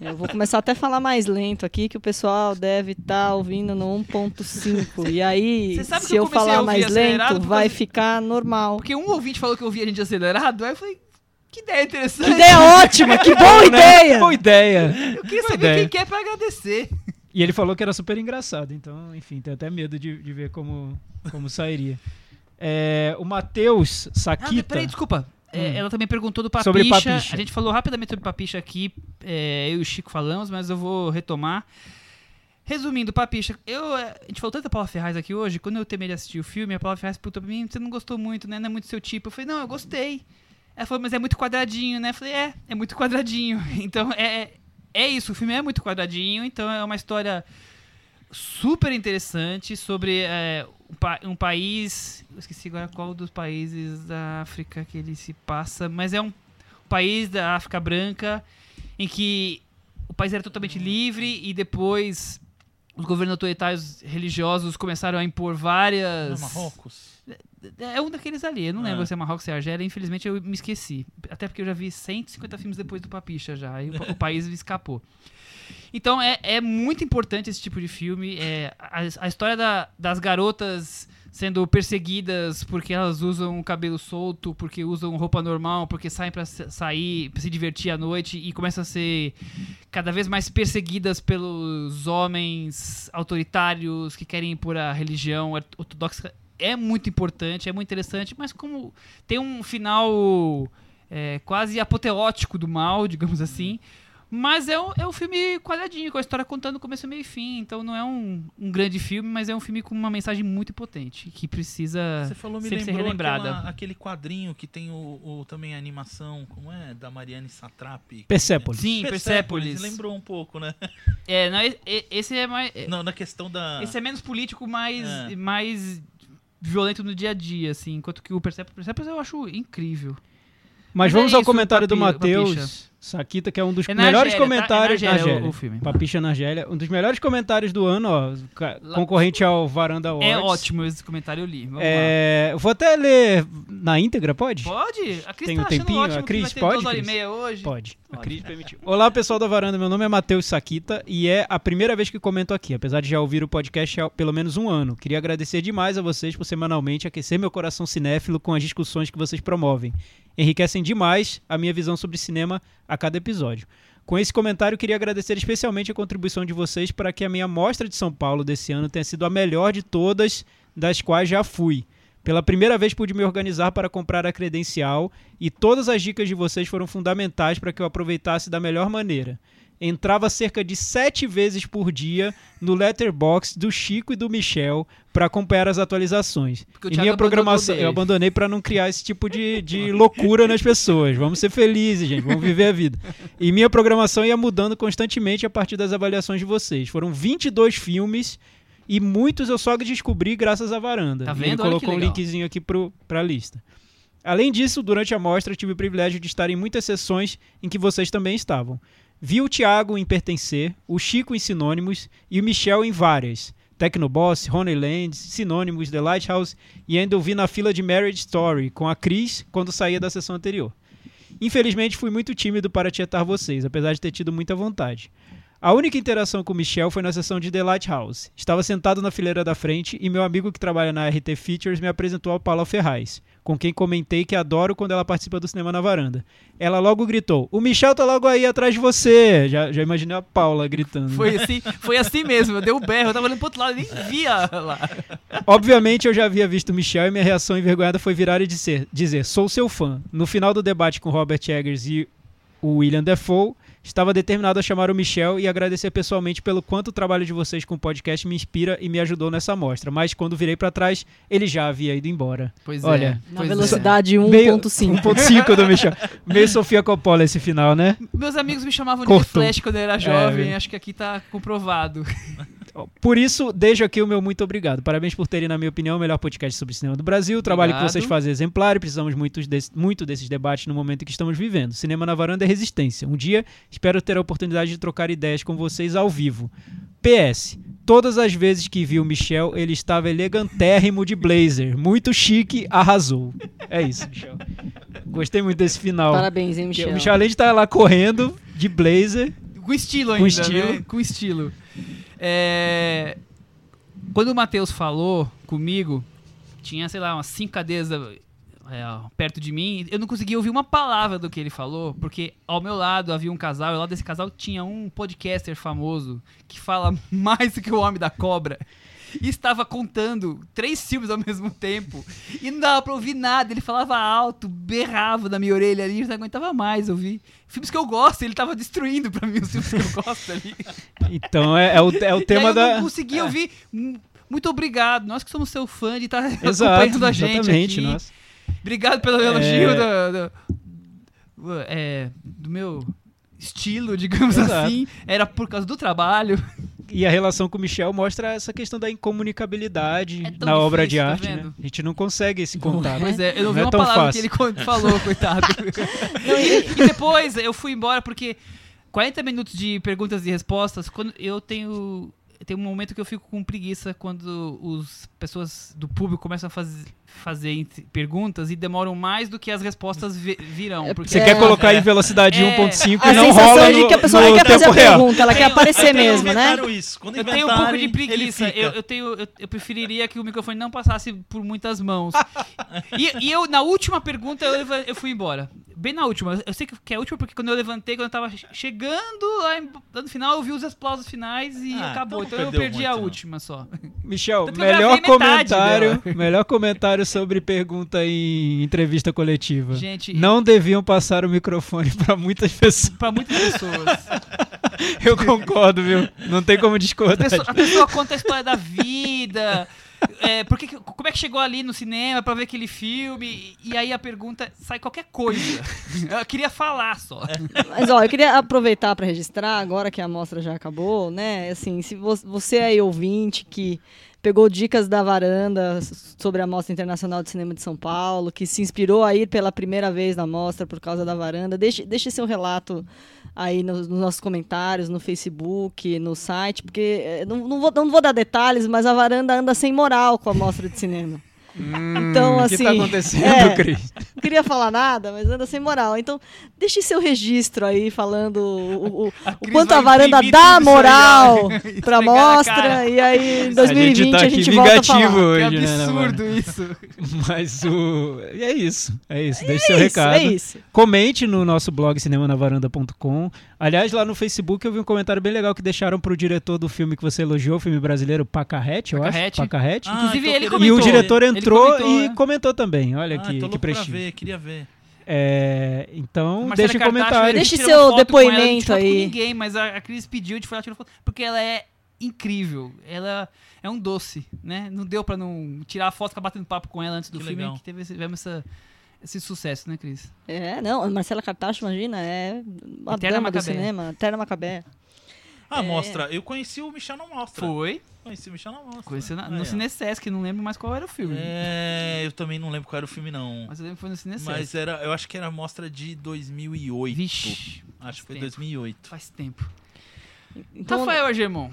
Eu vou começar até a falar mais lento aqui, que o pessoal deve estar ouvindo no 1.5. E aí, se eu eu falar mais lento, vai ficar normal. Porque um ouvinte falou que eu ouvia a gente acelerado, aí eu falei, que ideia interessante. Ideia ótima, que boa ideia! Boa ideia. Eu queria Boa saber ideia. quem que é pra agradecer. E ele falou que era super engraçado, então, enfim, tenho até medo de, de ver como, como sairia. É, o Matheus Ah, Saquita. peraí, desculpa. É, Hum. ela também perguntou do Papicha. Sobre Papicha. A gente falou rapidamente sobre Papicha aqui, é, eu e o Chico falamos, mas eu vou retomar. Resumindo, Papicha, eu, é, a gente falou tanto da Paula Ferraz aqui hoje, quando eu terminei de assistir o filme, a Paula Ferraz perguntou pra mim, você não gostou muito, né? Não é muito seu tipo. Eu falei, não, eu gostei. Ela falou, mas é muito quadradinho, né? Eu falei, é, é muito quadradinho. Então, é, é isso, o filme é muito quadradinho, então é uma história super interessante sobre é, um, pa- um país. Esqueci agora qual dos países da África que ele se passa, mas é um país da África branca em que o país era totalmente livre e depois os governos autoritários religiosos começaram a impor várias. Marrocos. É um daqueles ali. Eu não Ah. lembro se é Marrocos ou se é Argélia. Infelizmente eu me esqueci. Até porque eu já vi 150 filmes depois do Papicha já. E o, o país me escapou. Então é, é muito importante esse tipo de filme. É, a, a história da- das garotas sendo perseguidas porque elas usam cabelo solto, porque usam roupa normal, porque saem pra sa- sair, pra se divertir à noite e começam a ser cada vez mais perseguidas pelos homens autoritários que querem impor a religião or- ortodoxa. É muito importante, é muito interessante, mas como tem um final é, quase apoteótico do mal, digamos assim. Mas é um, é um filme quadradinho, com a história contando começo, meio e fim. Então não é um, um grande filme, mas é um filme com uma mensagem muito potente, que precisa Você falou, me sempre ser lembrou relembrada. aquela- aquele quadrinho que tem o, o- também a animação, como é? Da Mariane Satrapi. Persepolis. Sim, Persepolis. Lembrou um pouco, né? É, não, esse é mais. Não, na questão da... Esse é menos político, mais, É. mais violento no dia a dia, assim. Enquanto que o Persepolis, Persepolis eu acho incrível. Mas, Mas é vamos ao isso, comentário do. Matheus Saquita, que é um dos É melhores Argélia, tá? comentários É na Argélia. o- o filme. Papicha na Argélia, um dos melhores comentários do ano, ó, concorrente ao Varanda Awards. É ótimo esse comentário, eu li. É, vou até ler na íntegra, pode? Pode? A Cris Tem tá um tempinho? ótimo A Cris pode, Cris? hoje. Pode. A. Cris permitiu. Olá, pessoal da Varanda. Meu nome é Matheus Saquita e é a primeira vez que comento aqui, apesar de já ouvir o podcast há pelo menos um ano. Queria agradecer demais a vocês por semanalmente aquecer meu coração cinéfilo com as discussões que vocês promovem. Enriquecem demais a minha visão sobre cinema a cada episódio. Com esse comentário, queria agradecer especialmente a contribuição de vocês para que a minha mostra de São Paulo desse ano tenha sido a melhor de todas das quais já fui. Pela primeira vez pude me organizar para comprar a credencial e todas as dicas de vocês foram fundamentais para que eu aproveitasse da melhor maneira. Entrava cerca de sete vezes por dia no letterbox do Chico e do Michel para acompanhar as atualizações. E minha programação eu abandonei para não criar esse tipo de, de loucura nas pessoas. Vamos ser felizes, gente. Vamos viver a vida. E minha programação ia mudando constantemente a partir das avaliações de vocês. Foram 22 filmes e muitos eu só descobri graças à varanda. Tá E vendo? Ele que colocou um linkzinho aqui pro, pra lista. Além disso, durante a mostra, tive o privilégio de estar em muitas sessões em que vocês também estavam. Vi o Thiago em Pertencer, o Chico em Sinônimos e o Michel em várias. Tecnoboss, Honeyland, Sinônimos, The Lighthouse e ainda ouvi na fila de Marriage Story com a Cris quando saía da sessão anterior. Infelizmente fui muito tímido para tietar vocês, apesar de ter tido muita vontade. A única interação com o Michel foi na sessão de The Lighthouse. Estava sentado na fileira da frente e meu amigo que trabalha na RT Features me apresentou a Paula Ferraz, com quem comentei que adoro quando ela participa do Cinema na Varanda. Ela logo gritou: O Michel tá logo aí atrás de você! Já, já imaginei a Paula gritando. Foi assim, foi assim mesmo, eu dei um berro, eu tava olhando pro outro lado e nem via lá. Obviamente eu já havia visto o Michel e minha reação envergonhada foi virar e dizer, dizer sou seu fã. No final do debate com Robert Eggers e o William Defoe, estava determinado a chamar o Michel e agradecer pessoalmente pelo quanto o trabalho de vocês com o podcast me inspira e me ajudou nessa mostra. Mas quando virei para trás, ele já havia ido embora. Pois Olha, é. Na pois é. velocidade Meio- 1.5. 1.5 do Michel. Meio Sofia Coppola esse final, né? Meus amigos me chamavam de Cortou. The Flash quando eu era jovem, É. acho que aqui tá comprovado. Por isso, deixo aqui o meu muito obrigado. Parabéns por terem, na minha opinião, o melhor podcast sobre cinema do Brasil. O trabalho que Obrigado. vocês fazem é exemplar e precisamos muitos desse- muito desses debates no momento em que estamos vivendo. Cinema na varanda é resistência. Um dia, espero ter a oportunidade de trocar ideias com vocês ao vivo. PS. Todas as vezes que vi o Michel, ele estava elegantérrimo de blazer. Muito chique, arrasou. É isso, Michel. Gostei muito desse final. Parabéns, hein, Michel. O Michel, além de estar lá correndo de blazer, Com estilo Com ainda, estilo. né? Com estilo. É, Quando o Matheus falou comigo, tinha, sei lá, umas cinco cadeiras é, perto de mim, eu não conseguia ouvir uma palavra do que ele falou, porque ao meu lado havia um casal, e lado desse casal tinha um podcaster famoso que fala mais do que o Homem da Cobra. E estava contando três filmes ao mesmo tempo. E não dava pra ouvir nada. Ele falava alto, berrava na minha orelha ali. Eu não aguentava mais ouvir. Filmes que eu gosto, ele tava destruindo pra mim os filmes que eu gosto ali. então é, é o, é o tema eu da. não conseguia ouvir. Hum, Muito obrigado. Nós que somos seu fã de estar Exato, acompanhando a gente exatamente. aqui. Nossa. Obrigado pelo elogio É. do, do, é, do meu estilo, digamos Exato. assim. Era por causa do trabalho. E a relação com o Michel mostra essa questão da incomunicabilidade É na obra de difícil, tá arte, né? vendo? A gente não consegue esse contato. Pois é, eu não, Não vi é uma tão palavra fácil. que ele falou, coitado. Não, e, e depois eu fui embora porque 40 minutos de perguntas e respostas, quando eu tenho. tem um momento que eu fico com preguiça quando os pessoas do público começam a faz, fazer perguntas e demoram mais do que as respostas vi- virão. É porque Você É. quer colocar em velocidade É. 1.5 A e não sensação rola é de no, que a pessoa no nem quer fazer a pergunta, ela quer aparecer mesmo, né? Isso. Quando Eu tenho um pouco de preguiça. Eu, eu tenho, eu, eu preferiria que o microfone não passasse por muitas mãos. e, e eu, na última pergunta, eu, eu fui embora. Bem na última. Eu sei que, é a última porque quando eu levantei, quando eu tava che- chegando lá, no final, eu vi os aplausos finais e Ah, acabou. então Então, não eu perdi muito, a não. última só. Michel, melhor gravei comentário, melhor comentário sobre pergunta em entrevista coletiva. Gente, Não deviam passar o microfone para muitas pessoas. pra muitas pessoas. Eu concordo, viu? Não tem como A discordar. pessoa, a pessoa conta a história da vida. É, por que que- como é que chegou ali no cinema pra ver aquele filme? E aí a pergunta sai qualquer coisa. Eu queria falar só. Mas ó, eu queria aproveitar para registrar, agora que a amostra já acabou, né? Assim, se vo- você aí ouvinte que pegou dicas da varanda sobre a Mostra Internacional de Cinema de São Paulo, que se inspirou a ir pela primeira vez na mostra por causa da varanda, deixe, deixe seu relato aí nos, nos nossos comentários, no Facebook, no site, porque eh, não, não, vou, não vou dar detalhes, mas a varanda anda sem moral com a mostra de cinema. Então, o que tá assim, acontecendo, é. Cris? Não queria falar nada, mas anda sem moral. Então, deixe seu registro aí falando o, o- o quanto a varanda dá moral pra na mostra. E aí, em A 2020, gente tá a gente volta a vingativo falar. hoje, que né, absurdo Namara? isso. Mas o. e É isso. É isso. Deixe seu É isso, recado. é isso. Comente no nosso blog cinemanavaranda.com. Aliás, lá no Facebook eu vi um comentário bem legal que deixaram pro diretor do filme que você elogiou, o filme brasileiro Pacarrete, eu acho. Pacarrete. Pacarrete. Ah, Inclusive, ele comentou. E o diretor Ele entrou comentou, e é. comentou também. Olha Ah, que, tô que prestígio. ver, queria ver. É, então, deixe Cartacho, comentário. Deixe tirou seu ela, depoimento tirou com aí. ninguém, mas a, a Cris pediu de tirar foto porque ela é incrível. Ela é um doce, né? Não deu pra não tirar a foto, ficar batendo papo com ela antes do Que filme, legal. que teve esse, tivemos essa, esse sucesso, né, Cris? É, não, Marcela Cartacho, imagina, é a Eterna dama do Macabé. cinema, Eterna Macabé. Ah, mostra. Eu conheci o Michel na mostra. Foi. Conheci o Michel na mostra. Conheceu na, no ó. Cinesesc, não lembro mais qual era o filme. É, eu também não lembro qual era o filme, não. Mas eu lembro que foi no Cinesesc. Mas era, eu acho que era a mostra de 2008. Vixe, Acho que foi tempo. 2008. faz tempo. Então, Rafael Argemon,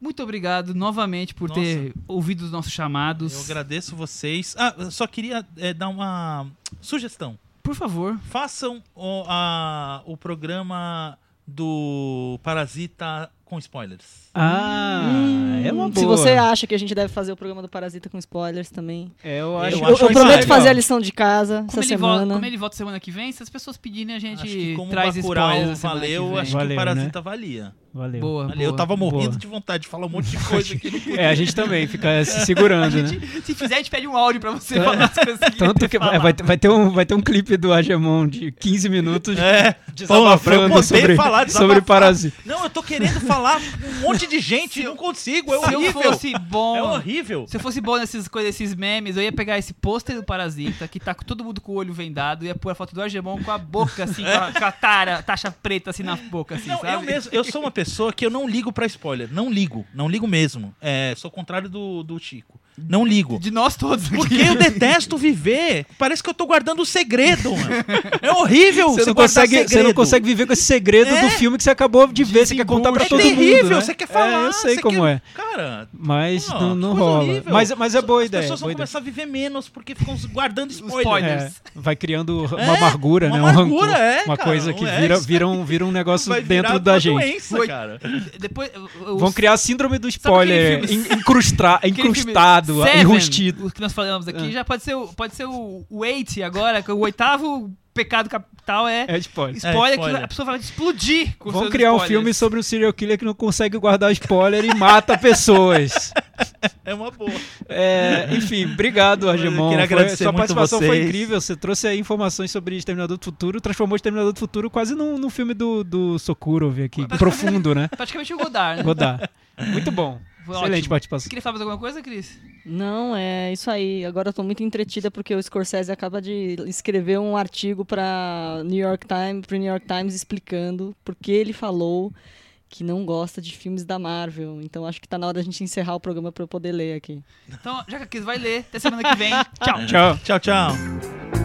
muito obrigado novamente por Nossa. ter ouvido os nossos chamados. Eu agradeço vocês. Ah, eu só queria é, dar uma sugestão. Por favor. Façam o, a- o programa do Parasita com spoilers. Ah, é uma boa. Hum, Se você acha que a gente deve fazer o programa do Parasita com spoilers também. É, eu Eu acho, Eu, acho eu que prometo legal. fazer a lição de casa Como essa ele, volta, semana. como ele volta semana que vem, se as pessoas pedirem, a gente acho que como traz Bacurau spoilers. semana valeu, acho Valeu, que o Parasita valia. Valeu. Boa, boa. eu tava morrendo boa. de vontade de falar um monte de coisa aqui. É, a gente também fica se segurando, né? Se fizer, a gente pede um áudio pra você falar as coisas que Tanto que vai, vai ter- vai ter um, vai ter um clipe do Agemon de 15 minutos É, eu desabafando poder sobre, falar, sobre. Parasita. Não, eu tô querendo falar com um monte de gente e não consigo. É Se eu horrível. fosse bom... É horrível. Se eu fosse bom nessas coisas, esses memes, eu ia pegar esse pôster do Parasita, que tá com todo mundo com o olho vendado, ia pôr a foto do Argemon com a boca, assim, com a, com a tara, taxa preta, assim, na boca, assim, Não, sabe? eu mesmo, eu sou uma pessoa que eu não ligo pra spoiler. Não ligo, não ligo mesmo. É, sou o contrário do, do Chico. Não ligo. De nós todos aqui. Porque eu detesto viver. Parece que eu tô guardando o segredo, mano. É horrível Você não, consegue, você não segredo. consegue viver com esse segredo É. do filme que você acabou de ver. Você quer contar pra É todo terrível, mundo. né? você quer falar. É, eu sei como quer- é. Cara, Mas pô, não, não rola. horrível. Mas, mas é boa As ideia. pessoas vão ideia. começar a viver menos porque ficam guardando spoiler. spoiler. É, vai criando É, uma amargura, uma né? Um amargura, rancor. é, uma cara, coisa que é vira, vira, um, vira um negócio Vai dentro da uma gente. doença, cara. Depois, Vão criar a síndrome do spoiler filme- incrustado, Seven, enrustido. O que nós falamos aqui, Ah. já pode ser, o, pode ser o, o eight agora, que o oitavo pecado capital é, É spoiler. spoiler, spoiler. que a pessoa vai explodir com Vão seus criar um spoilers. filme sobre um serial killer que não consegue guardar spoiler e mata pessoas. É uma boa. É, enfim, obrigado, Argemon. queria Foi- agradecer Sua muito participação foi vocês. incrível. Você trouxe aí informações sobre Exterminador do Futuro, transformou Exterminador do Futuro quase num, num filme do, do Sokurov aqui, profundo, né? Praticamente o Godard, né? Rodar. Muito bom. Foi Excelente ótimo. participação. Você queria falar mais alguma coisa, Cris? Não, é isso aí. Agora eu tô muito entretida porque o Scorsese acaba de escrever um artigo para New York Times, pro New York Times explicando por que ele falou que não gosta de filmes da Marvel. Então acho que tá na hora da gente encerrar o programa para eu poder ler aqui. Então, já que a Cris vai ler, até semana que vem. Tchau. Tchau. Tchau, tchau.